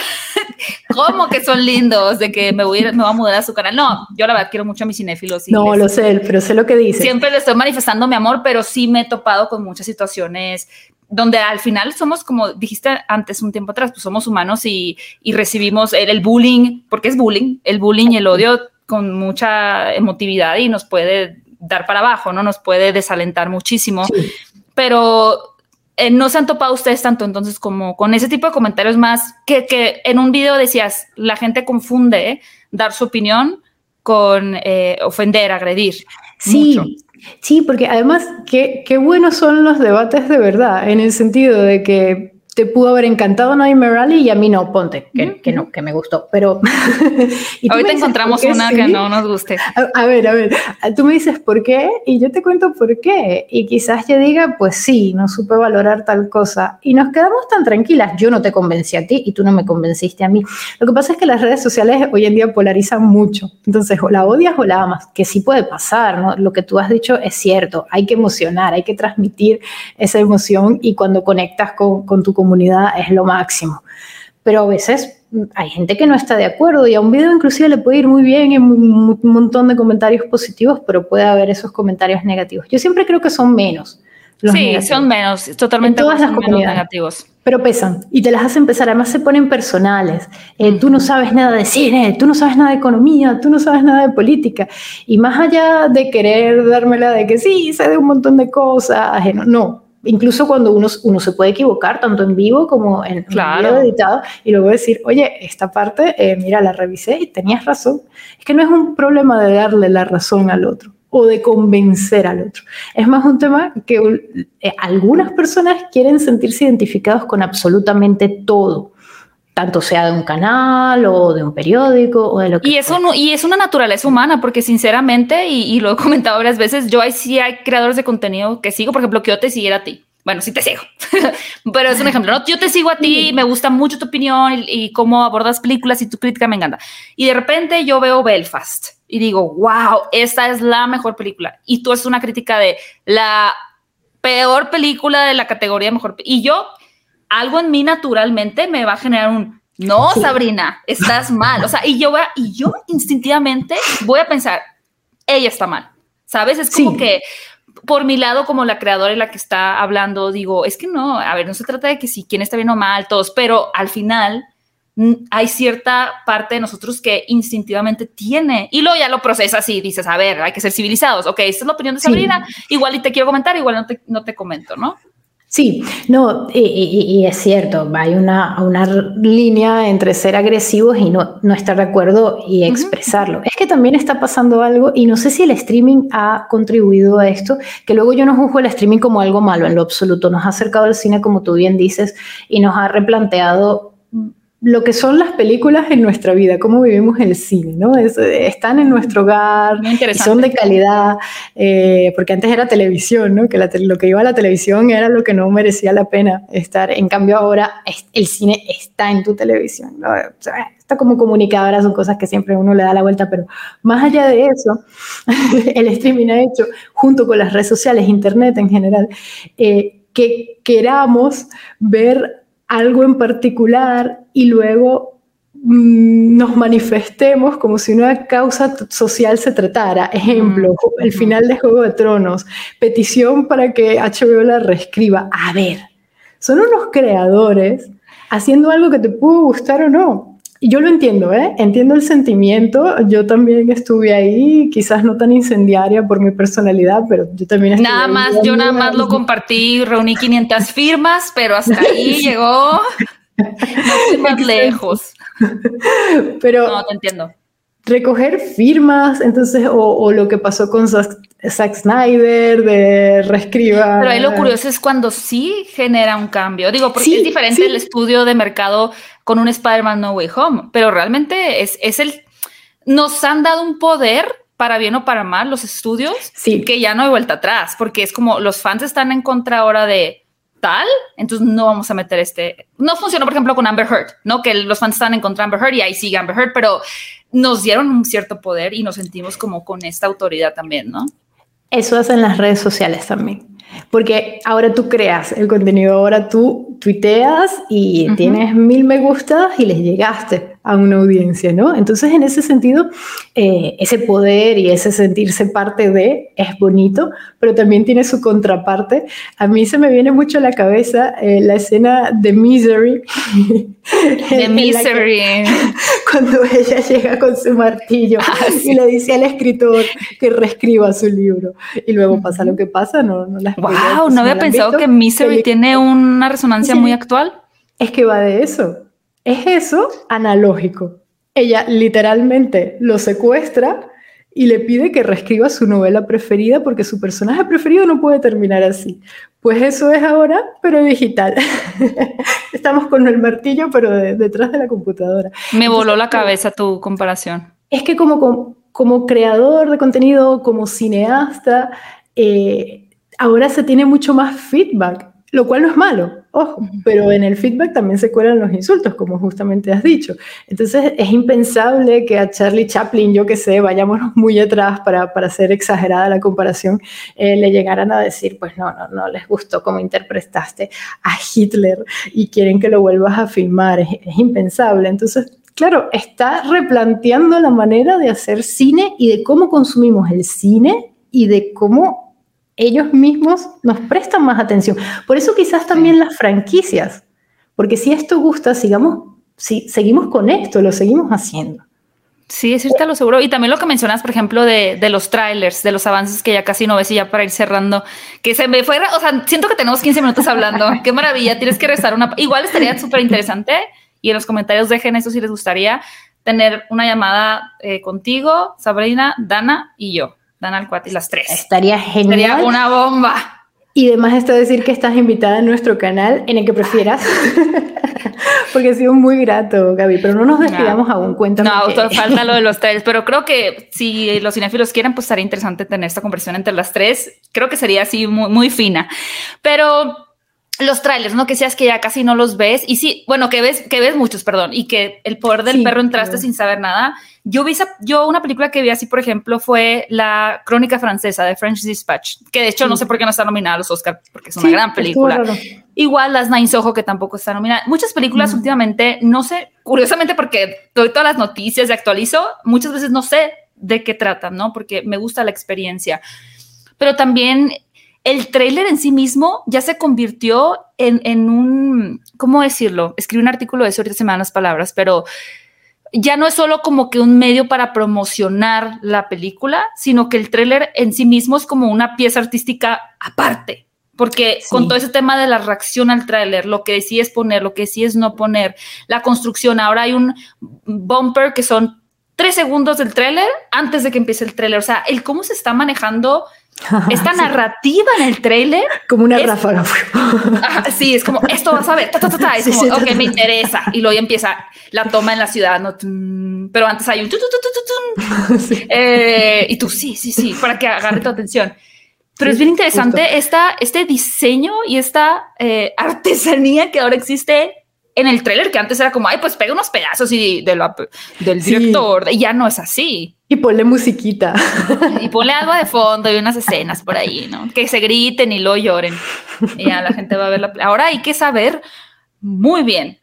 ¿cómo que son lindos? De que me voy, me voy a mudar a su canal. No, yo la verdad quiero mucho a mis cinéfilos. no, lo sé, pero sé lo que dice. Siempre le estoy manifestando mi amor, pero sí me he topado con muchas situaciones donde al final somos como dijiste antes un tiempo atrás, pues somos humanos y, recibimos el, bullying, porque es bullying, el bullying y el odio con mucha emotividad y nos puede dar para abajo, ¿no? Nos puede desalentar muchísimo. Pero eh, no se han topado ustedes tanto entonces como con ese tipo de comentarios más que, que en un video decías, la gente confunde dar su opinión con eh, ofender, agredir. Sí, Sí, porque además, qué, qué buenos son los debates de verdad, en el sentido de que te pudo haber encantado Nightmare Rally y a mí no, ponte, que, que no, que me gustó, pero... y Ahorita encontramos una que no nos guste. A, ver, a ver, tú me dices por qué y yo te cuento por qué. Y quizás yo diga, pues sí, no supe valorar tal cosa. Y nos quedamos tan tranquilas. Yo no te convencí a ti y tú no me convenciste a mí. Lo que pasa es que las redes sociales hoy en día polarizan mucho. Entonces, o la odias o la amas, que sí puede pasar, ¿no? Lo que tú has dicho es cierto. Hay que emocionar, hay que transmitir esa emoción y cuando conectas con, con tu comunidad, comunidad es lo máximo. Pero a veces hay gente que no está de acuerdo y a un video inclusive le puede ir muy bien en un montón de comentarios positivos, pero puede haber esos comentarios negativos. Yo siempre creo que son menos. sí, son menos, totalmente todas las comunidades negativos. Pero pesan y te las hacen pesar, además se ponen personales. Eh, tú no sabes nada de cine, tú no sabes nada de economía, tú no sabes nada de política. Y más allá de querer dármela de que sí, sé de un montón de cosas, no, incluso cuando uno, uno se puede equivocar, tanto en vivo como en claro. video editado, y luego decir, oye, esta parte, eh, mira, la revisé y tenías razón. Es que no es un problema de darle la razón al otro o de convencer al otro. Es más un tema que eh, algunas personas quieren sentirse identificados con absolutamente todo. Tanto sea de un canal o de un periódico o de lo que y eso y es una naturaleza humana porque sinceramente y, lo he comentado varias veces yo hay sí hay creadores de contenido que sigo por ejemplo que yo te siguiera a ti bueno, sí te sigo, pero es un ejemplo, ¿no? Yo te sigo a ti, me gusta mucho tu opinión y, cómo abordas películas y tu crítica me encanta. Y de repente yo veo Belfast y digo, wow, esta es la mejor película. Y tú haces una crítica de la peor película de la categoría mejor. Y yo, algo en mí naturalmente me va a generar un, no, Sabrina, estás mal. O sea, y yo, y yo instintivamente voy a pensar, ella está mal. ¿Sabes? Es como que por mi lado, como la creadora y la que está hablando, digo, es que no, a ver, no se trata de que si quién está bien o mal, todos, pero al final mm, hay cierta parte de nosotros que instintivamente tiene y luego ya lo procesas y dices, a ver, hay que ser civilizados. Ok, esta es la opinión de Sabrina. Igual y te quiero comentar, igual no te, no te comento, ¿no? Sí, no, y, es cierto, hay una, una, línea entre ser agresivos y no, no estar de acuerdo y expresarlo. Es que también está pasando algo, y no sé si el streaming ha contribuido a esto, que luego yo no juzgo el streaming como algo malo en lo absoluto, nos ha acercado al cine, como tú bien dices, y nos ha replanteado lo que son las películas en nuestra vida, cómo vivimos el cine, ¿no? están en nuestro hogar, y son de calidad, eh, porque antes era televisión, ¿no? Que lo que iba a la televisión era lo que no merecía la pena estar. En cambio ahora el cine está en tu televisión, ¿no? está como comunicadora, son cosas que siempre uno le da la vuelta, pero más allá de eso, el streaming ha hecho, junto con las redes sociales, internet en general, eh, que queramos ver algo en particular y luego mm, nos manifestemos como si una causa social se tratara. Ejemplo, mm, el final de Juego de Tronos, petición para que HBO la reescriba. A ver, son unos creadores haciendo algo que te pudo gustar o no. Yo lo entiendo, ¿eh? Entiendo el sentimiento. Yo también estuve ahí, quizás no tan incendiaria por mi personalidad, pero yo también estuve Nada más, yo nada más lo compartí, reuní 500 firmas, pero hasta ahí llegó. No más lejos. Pero. No, te entiendo recoger firmas, entonces, o, lo que pasó con Zack, Snyder, de reescriba. Pero ahí lo curioso es cuando sí genera un cambio. Digo, porque es diferente el estudio de mercado con un Spider-Man No Way Home, pero realmente es, es el. Nos han dado un poder para bien o para mal los estudios sí. que ya no hay vuelta atrás, porque es como los fans están en contra ahora de tal, entonces no vamos a meter este. No funcionó, por ejemplo, con Amber Heard, ¿no? Que los fans están en contra de Amber Heard y ahí sigue Amber Heard, pero nos dieron un cierto poder y nos sentimos como con esta autoridad también, ¿no? Eso hacen las redes sociales también. Porque ahora tú creas el contenido, ahora tú tuiteas y tienes mil me gustas y les llegaste a una audiencia, ¿no? Entonces, en ese sentido, eh, ese poder y ese sentirse parte de es bonito, pero también tiene su contraparte. A mí se me viene mucho a la cabeza eh, la escena de Misery. De Misery. cuando ella llega con su martillo ah, y le dice al escritor que reescriba su libro. Y luego pasa lo que pasa, no, no Wow, no había pensado que Misery tiene una resonancia muy actual. Es que va de eso es eso analógico. Ella literalmente lo secuestra y le pide que reescriba su novela preferida porque su personaje preferido no puede terminar así. Pues eso es ahora, pero digital. Estamos con el martillo, pero detrás de la computadora. Me voló la cabeza tu comparación. Es que como, como, creador de contenido, como cineasta, eh, ahora se tiene mucho más feedback lo cual no es malo, ojo, pero en el feedback también se cuelan los insultos, como justamente has dicho. Entonces es impensable que a Charlie Chaplin, yo que sé, vayámonos muy atrás para, para ser exagerada la comparación, eh, le llegaran a decir, pues no, no, no les gustó cómo interpretaste a Hitler y quieren que lo vuelvas a filmar, es, es impensable. Entonces, claro, está replanteando la manera de hacer cine y de cómo consumimos el cine y de cómo ellos mismos nos prestan más atención. Por eso quizás también las franquicias, porque si esto gusta, sigamos, si, seguimos con esto, lo seguimos haciendo. Sí, es cierto, lo seguro. Y también lo que mencionas, por ejemplo, de, de, los trailers, de los avances que ya casi no ves y ya para ir cerrando, que se me fue, o sea, siento que tenemos 15 minutos hablando. Qué maravilla, tienes que rezar una... Igual estaría súper interesante y en los comentarios dejen eso si les gustaría tener una llamada eh, contigo, Sabrina, Dana y yo. Dan al y las tres. Estaría genial. Sería una bomba. Y además está decir que estás invitada a nuestro canal en el que prefieras, porque ha sido muy grato, Gaby, pero no nos despidamos aún, cuéntame. No, falta lo de los tres, pero creo que si los cinéfilos quieren, pues sería interesante tener esta conversación entre las tres, creo que sería así muy, muy fina, pero los trailers, ¿no? Que seas que ya casi no los ves. Y sí, bueno, que ves, que ves muchos, perdón. Y que el poder del perro entraste sin saber nada. Yo vi yo una película que vi así, por ejemplo, fue la Crónica Francesa de French Dispatch, que de hecho no sé por qué no está nominada a los Oscars, porque es una gran película. Igual Las Nine Ojo, que tampoco está nominada. Muchas películas últimamente, no sé, curiosamente porque doy todas las noticias y actualizo, muchas veces no sé de qué tratan, ¿no? Porque me gusta la experiencia. Pero también el tráiler en sí mismo ya se convirtió en, un, ¿cómo decirlo? Escribí un artículo de eso, ahorita se me dan las palabras, pero ya no es solo como que un medio para promocionar la película, sino que el tráiler en sí mismo es como una pieza artística aparte. Porque con todo ese tema de la reacción al tráiler, lo que decides poner, lo que decides no poner, la construcción, ahora hay un bumper que son tres segundos del tráiler antes de que empiece el tráiler. O sea, el cómo se está manejando esta narrativa en el tráiler. Como una ráfaga. sí, es como, esto vas a ver, es como, ok, me interesa. Y luego empieza la toma en la ciudad, ¿no? Pero antes hay un... Eh, y tú, sí, sí, sí, para que agarre tu atención. Pero es bien interesante esta, este diseño y esta eh, artesanía que ahora existe en el tráiler, que antes era como, ay, pues pega unos pedazos y de del director, y ya no es así. Y ponle musiquita. Y ponle algo de fondo y unas escenas por ahí, ¿no? Que se griten y lo lloren. Y ya la gente va a ver la... Ahora hay que saber muy bien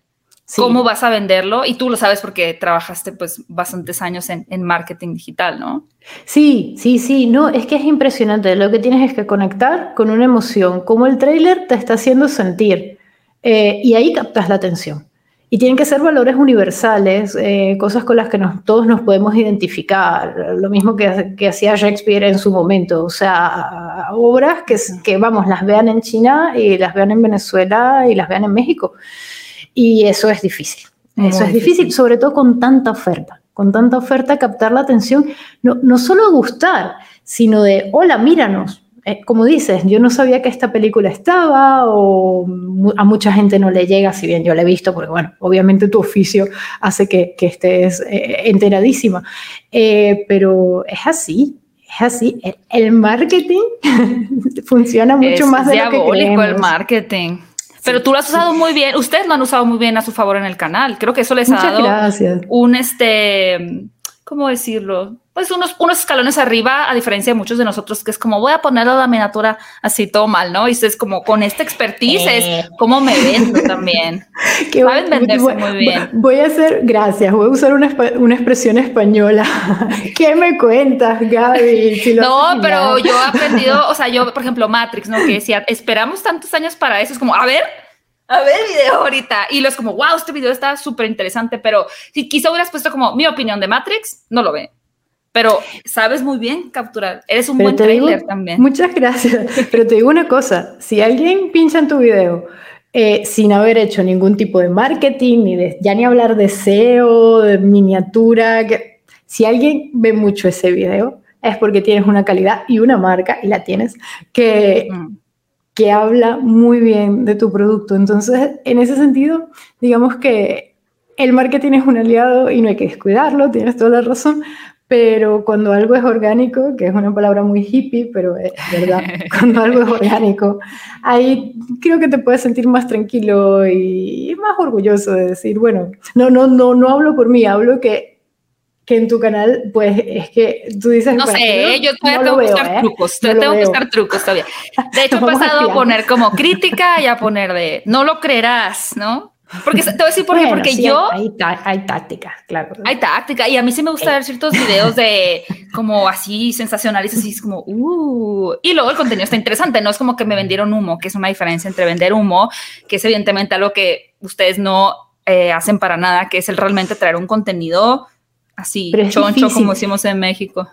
cómo vas a venderlo y tú lo sabes porque trabajaste pues bastantes años en, en, marketing digital, ¿no? Sí, sí, sí, no, es que es impresionante, lo que tienes es que conectar con una emoción, como el trailer te está haciendo sentir. Eh, y ahí captas la atención. Y tienen que ser valores universales, eh, cosas con las que todos nos podemos identificar, lo mismo que, que, hacía Shakespeare en su momento, o sea, obras que, que, vamos, las vean en China y las vean en Venezuela y las vean en México. Y eso es difícil, eso es difícil, sobre todo con tanta oferta, con tanta oferta captar la atención, no, no solo gustar, sino de, hola, míranos, eh, como dices, yo no sabía que esta película estaba o a mucha gente no le llega, si bien yo la he visto, porque bueno, obviamente tu oficio hace que, que estés eh, enteradísima, eh, pero es así, es así. El, marketing funciona mucho más de lo que creemos. el marketing. Pero tú lo has usado muy bien. Ustedes lo han usado muy bien a su favor en el canal. Creo que eso les ha dado gracias. un este, ¿cómo decirlo? pues unos, unos escalones arriba, a diferencia de muchos de nosotros, que es como voy a poner la miniatura así todo mal, ¿no? Y es como con esta expertise es eh. como me vendo también. que Saben venderse muy bien. Voy a hacer, gracias, voy a usar una, una expresión española. ¿Qué me cuentas, Gaby? no, pero yo he aprendido, o sea, yo, por ejemplo, Matrix, ¿no? Que decía, esperamos tantos años para eso, es como, a ver, a ver el video ahorita. Y lo es como, wow, este video está súper interesante, pero si quizá hubieras puesto como mi opinión de Matrix, no lo ve. Pero sabes muy bien capturar. Eres un buen trailer también. Muchas gracias. Pero te digo una cosa: si alguien pincha en tu video eh, sin haber hecho ningún tipo de marketing, ni de, ya ni hablar de SEO, de miniatura, que, si alguien ve mucho ese video, es porque tienes una calidad y una marca, y la tienes, que, mm. Que habla muy bien de tu producto. Entonces, en ese sentido, digamos que el marketing es un aliado y no hay que descuidarlo, tienes toda la razón, pero cuando algo es orgánico, que es una palabra muy hippie, pero es verdad, cuando algo es orgánico, ahí creo que te puedes sentir más tranquilo y más orgulloso de decir, bueno, no, no, no, no hablo por mí, hablo que, que en tu canal, pues es que tú dices... No sé, yo todavía tengo que buscar ¿eh? trucos, todavía tengo que buscar trucos todavía. De hecho, he pasado a poner como crítica y a poner de, no lo creerás, ¿no? Porque te voy a decir por qué, porque yo... Hay, hay, tácticas, claro. Hay táctica, y a mí sí me gusta ver ciertos videos de como así sensacionales, así es como, uh, y luego el contenido está interesante, no es como que me vendieron humo, que es una diferencia entre vender humo, que es evidentemente algo que ustedes no eh, hacen para nada, que es el realmente traer un contenido así, choncho, como decimos en México.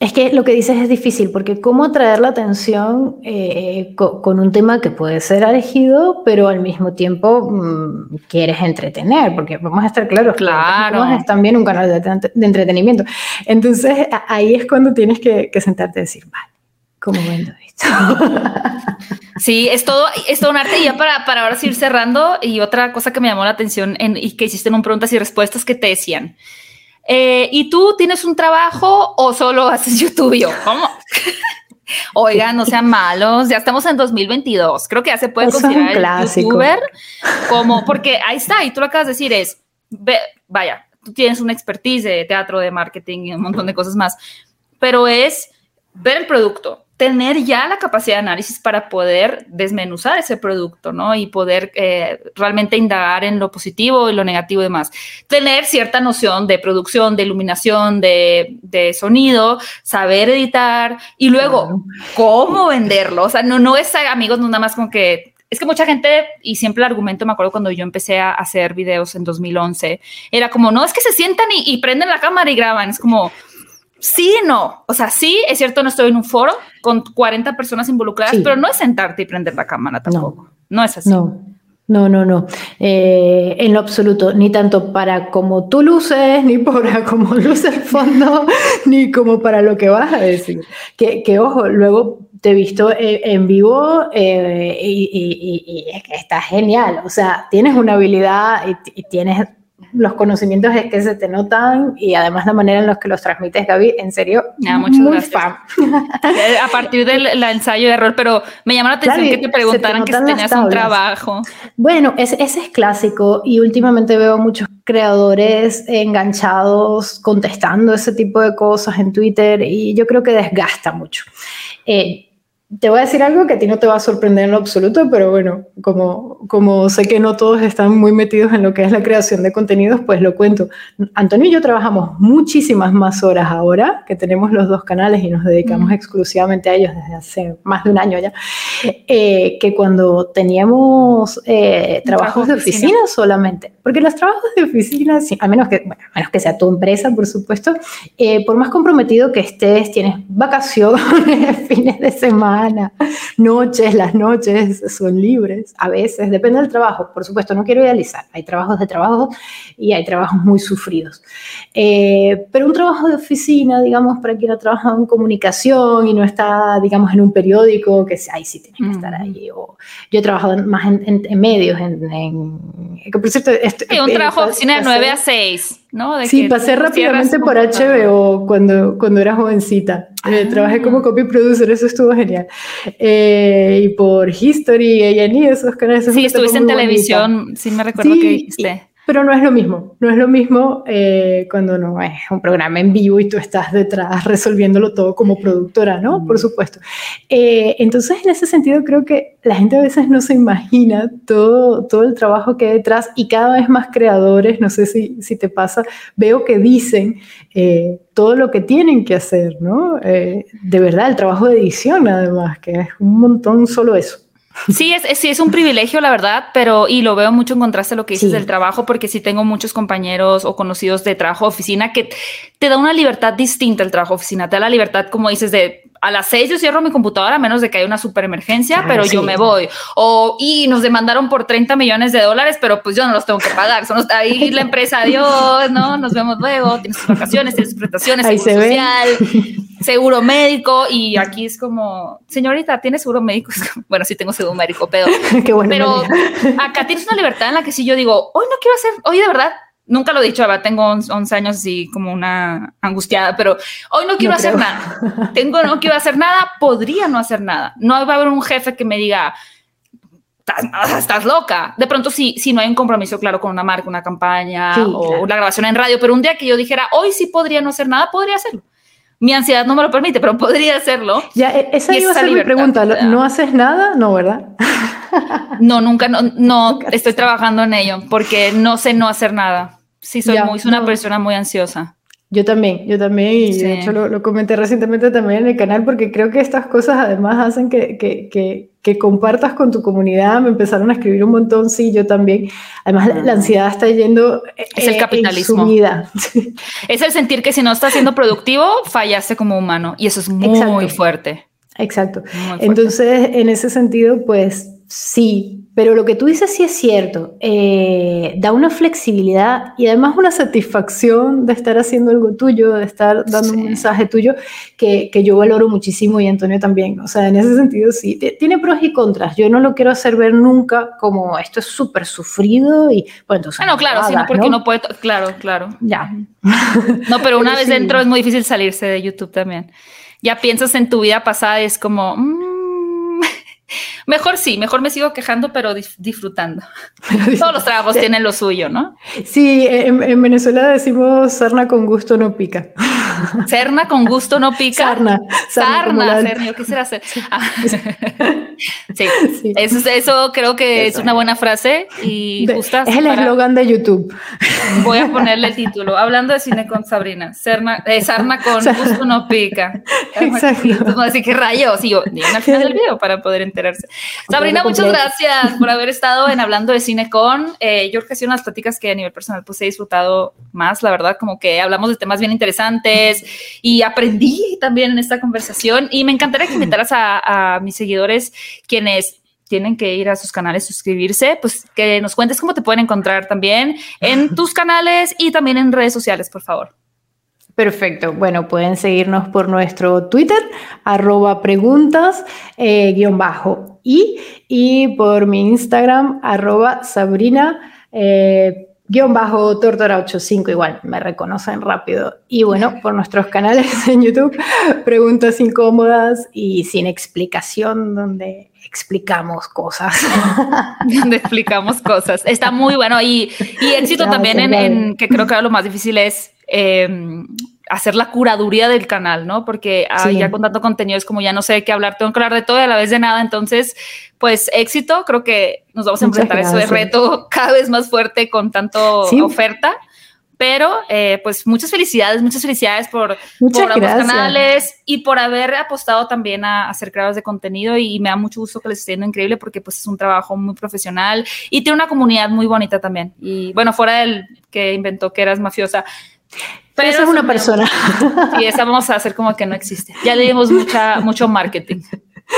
Es que lo que dices es difícil, porque cómo atraer la atención eh, con, un tema que puede ser elegido, pero al mismo tiempo mm, quieres entretener, porque vamos a estar claros, claro. es también un canal de, entretenimiento. Entonces ahí es cuando tienes que, sentarte y decir, vale, ¿cómo vendo esto? Sí, es todo, es todo un arte. Y ya para, para ahora seguir cerrando, y otra cosa que me llamó la atención en, y que hiciste en un preguntas y respuestas que te decían. Eh, ¿Y tú tienes un trabajo o solo haces YouTube? yo, ¿cómo? Oigan, no sean malos, ya estamos en 2022. Creo que ya se puede considerar youtuber como, porque ahí está, y tú lo acabas de decir, es, vaya, tú tienes una expertise de teatro, de marketing y un montón de cosas más, pero es ver el producto, tener ya la capacidad de análisis para poder desmenuzar ese producto, ¿no? Y poder eh, realmente indagar en lo positivo y lo negativo y demás. Tener cierta noción de producción, de iluminación, de, de sonido, saber editar y luego cómo venderlo. O sea, no, no es, amigos, no nada más con que es que mucha gente, y siempre el argumento, me acuerdo cuando yo empecé a hacer videos en 2011, era como, no, es que se sientan y, y prenden la cámara y graban. Es como, sí no. O sea, sí, es cierto, no estoy en un foro con 40 personas involucradas, pero no es sentarte y prender la cámara tampoco. No, es así. No. No, no, no. Eh, en lo absoluto, ni tanto para como tú luces, ni para como luce el fondo, ni como para lo que vas a decir. Que, que ojo, luego te he visto eh, en vivo eh, y, y, y, está genial. O sea, tienes una habilidad y, tienes los conocimientos es que se te notan y además la manera en la que los transmites, Gaby, en serio, ah, muy fan. Eh, a partir del ensayo de error, pero me llama la atención que te preguntaran que si tenías un trabajo. Bueno, ese, ese es clásico y últimamente veo muchos creadores enganchados contestando ese tipo de cosas en Twitter y yo creo que desgasta mucho. Eh, te voy a decir algo que a ti no te va a sorprender en lo absoluto, pero bueno, como, como sé que no todos están muy metidos en lo que es la creación de contenidos, pues lo cuento. Antonio y yo trabajamos muchísimas más horas ahora, que tenemos los dos canales y nos dedicamos mm. exclusivamente a ellos desde hace más de un año ya, eh, que cuando teníamos eh, trabajos de oficina, solamente. Porque los trabajos de oficina, a, menos que, bueno, a menos que sea tu empresa, por supuesto, eh, por más comprometido que estés, tienes vacaciones, fines de semana, noches, las noches son libres, a veces, depende del trabajo, por supuesto, no quiero idealizar, hay trabajos de trabajo y hay trabajos muy sufridos, eh, pero un trabajo de oficina, digamos, para quien ha trabajado en comunicación y no está, digamos, en un periódico, que ahí sí tiene que estar ahí, o yo he trabajado más en, medios, en, que por cierto, un eh, trabajo de oficina de 9 a 6. ¿No? sí, pasé rápidamente por HBO cuando, cuando era jovencita. Eh, trabajé como ah. copy producer, eso estuvo genial. Eh, y por History, A&E, esos canales. Sí, estuviste en televisión, sí me recuerdo que dijiste. Pero no es lo mismo, no es lo mismo eh, cuando no es un programa en vivo y tú estás detrás resolviéndolo todo como productora, ¿no? Por supuesto. Eh, entonces, en ese sentido, creo que la gente a veces no se imagina todo, todo el trabajo que hay detrás y cada vez más creadores, no sé si, si te pasa, veo que dicen eh, todo lo que tienen que hacer, ¿no? de verdad, el trabajo de edición, además, que es un montón solo eso. Sí, es, sí, es un privilegio, la verdad, pero y lo veo mucho en contraste a lo que dices del trabajo, porque sí tengo muchos compañeros o conocidos de trabajo oficina que te da una libertad distinta el trabajo oficina, te da la libertad, como dices, de a las seis yo cierro mi computadora a menos de que haya una super emergencia, pero yo me voy. O, y nos demandaron por 30 millones de dólares, pero pues yo no los tengo que pagar. Son ahí la empresa, adiós, ¿no? Nos vemos luego, tienes sus vacaciones, tienes sus prestaciones, seguro social, seguro médico. Y aquí es como, señorita, ¿tiene seguro médico? bueno, sí tengo seguro médico, pero, Qué bueno, pero acá tienes una libertad en la que sí yo digo, hoy no quiero hacer, hoy de verdad nunca lo he dicho, tengo 11 años así como una angustiada, pero hoy no quiero hacer nada. Tengo, no quiero hacer nada, podría no hacer nada. No va a haber un jefe que me diga, estás, loca. De pronto, si, si no hay un compromiso claro con una marca, una campaña o la grabación en radio, pero un día que yo dijera, hoy sí podría no hacer nada, podría hacerlo. Mi ansiedad no me lo permite, pero podría hacerlo. Ya, e, esa iba a ser mi pregunta. ¿No haces nada? No, ¿verdad? No, nunca, no, no estoy trabajando en ello porque no sé no hacer nada. Sí, soy muy, una persona muy ansiosa. Yo también, yo también, y de hecho lo, comenté recientemente también en el canal, porque creo que estas cosas además hacen que, que, que, que, compartas con tu comunidad. Me empezaron a escribir un montón, sí, yo también. Además, la, ansiedad está yendo. Es el eh, capitalismo. Es el sentir que si no estás siendo productivo, fallaste como humano, y eso es muy fuerte. Exacto. Entonces, en ese sentido, pues sí, pero lo que tú dices sí es cierto, eh, da una flexibilidad y además una satisfacción de estar haciendo algo tuyo, de estar dando un mensaje tuyo que, que, yo valoro muchísimo y Antonio también. O sea, en ese sentido sí, tiene pros y contras. Yo no lo quiero hacer ver nunca como esto es súper sufrido y bueno, entonces... Ah, no, claro, sino porque ¿no? puede... Claro, claro. Ya. No, pero una vez dentro es muy difícil salirse de YouTube también. Ya piensas en tu vida pasada y es como... Mm, Mejor sí, mejor me sigo quejando, pero disfrutando. Todos los trabajos tienen lo suyo, ¿no? Sí, en, Venezuela decimos sarna con gusto no pica. Serna con gusto no pica. Sarna. Sarna, sarna yo quisiera hacer. Ah. Sí, Eso, eso, creo que es una buena frase y justa. Es el eslogan de YouTube. Voy a ponerle el título. Hablando de cine con Sabrina. Serna, eh, sarna con gusto no pica. Exacto. Así que rayos. Y yo, al final del video para poder enterarse. Sabrina, muchas gracias por haber estado en Hablando de Cine con. Eh, yo creo que ha sido unas pláticas que a nivel personal pues he disfrutado más, la verdad, como que hablamos de temas bien interesantes y aprendí también en esta conversación y me encantaría que invitaras a, a mis seguidores quienes tienen que ir a sus canales, suscribirse, pues que nos cuentes cómo te pueden encontrar también en tus canales y también en redes sociales, por favor. Perfecto. Bueno, pueden seguirnos por nuestro Twitter, arroba preguntas, eh, guion bajo, y, y por mi Instagram, arroba Sabrina, eh, guion bajo Tortora 85, igual, me reconocen rápido. Y bueno, por nuestros canales en YouTube, preguntas incómodas y sin explicación, donde explicamos cosas. donde explicamos cosas. Está muy bueno y, y éxito también en, en, que creo que lo más difícil es Em, hacer la curaduría del canal, ¿no? Porque ah, ya con tanto contenido es como ya no sé de qué hablar, tengo que hablar de todo y a la vez de nada. Entonces, pues éxito, creo que nos vamos a enfrentar a ese reto cada vez más fuerte con tanto oferta. Pero, eh, pues muchas felicidades, muchas felicidades por, por ambos canales y por haber apostado también a, hacer ser creadores de contenido. Y, me da mucho gusto que les esté yendo increíble porque, pues, es un trabajo muy profesional y tiene una comunidad muy bonita también. Y bueno, fuera del que inventó que eras mafiosa, pero esa es una persona. Y esa vamos a hacer como que no existe. Ya le dimos mucha, mucho marketing.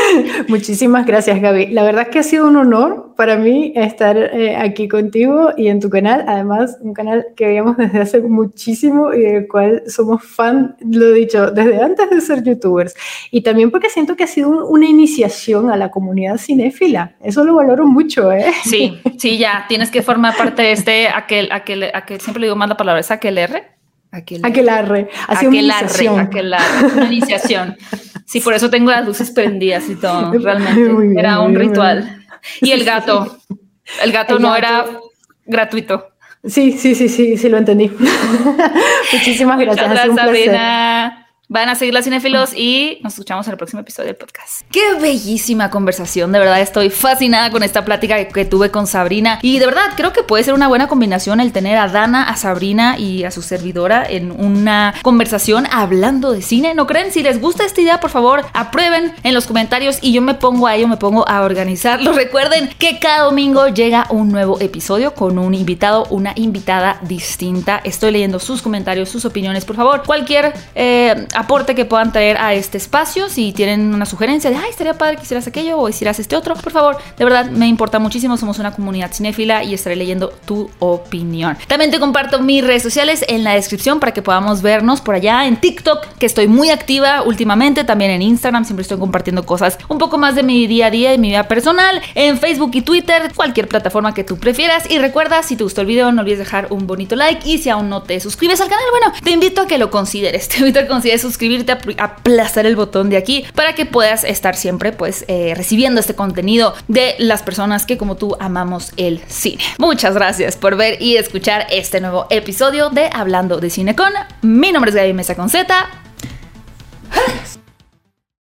Muchísimas gracias, Gaby. La verdad es que ha sido un honor para mí estar eh, aquí contigo y en tu canal. Además, un canal que veíamos desde hace muchísimo y del cual somos fan, lo he dicho, desde antes de ser youtubers. Y también porque siento que ha sido una iniciación a la comunidad cinéfila. Eso lo valoro mucho, ¿eh? Sí, sí, ya. Tienes que formar parte de este, aquel, aquel, aquel siempre le digo más la palabra, es aquel R Aquelarre. Aquelarre. Aquelarre. Una iniciación. Sí, por eso tengo las luces prendidas y todo. Realmente. era un ritual. Y el gato. El gato no era gratuito. Sí, sí, sí, sí, sí, lo entendí. Muchísimas gracias. Muchas gracias, Van a seguir las cinéfilos y nos escuchamos en el próximo episodio del podcast. Qué bellísima conversación, de verdad estoy fascinada con esta plática que tuve con Sabrina y de verdad creo que puede ser una buena combinación el tener a Dana, a Sabrina y a su servidora en una conversación hablando de cine. ¿No creen? Si les gusta esta idea, por favor, aprueben en los comentarios y yo me pongo a ello, me pongo a organizarlo. Recuerden que cada domingo llega un nuevo episodio con un invitado, una invitada distinta. Estoy leyendo sus comentarios, sus opiniones, por favor. Cualquier eh, aporte que puedan traer a este espacio. Si tienen una sugerencia de, ay, estaría padre que hicieras aquello o hicieras este otro, por favor, de verdad me importa muchísimo. Somos una comunidad cinéfila y estaré leyendo tu opinión. También te comparto mis redes sociales en la descripción para que podamos vernos por allá en TikTok, que estoy muy activa últimamente, también en Instagram, siempre estoy compartiendo cosas un poco más de mi día a día y mi vida personal, en Facebook y Twitter, cualquier plataforma que tú prefieras. Y recuerda, si te gustó el video, no olvides dejar un bonito like y si aún no te suscribes al canal, bueno, te invito a que lo consideres. Te invito a que consideres suscribirte, aplastar el botón de aquí para que puedas estar siempre pues eh, recibiendo este contenido de las personas que como tú amamos el cine. Muchas gracias por ver y escuchar este nuevo episodio de Hablando de Cine con. Mi nombre es Gaby Mesa con Z.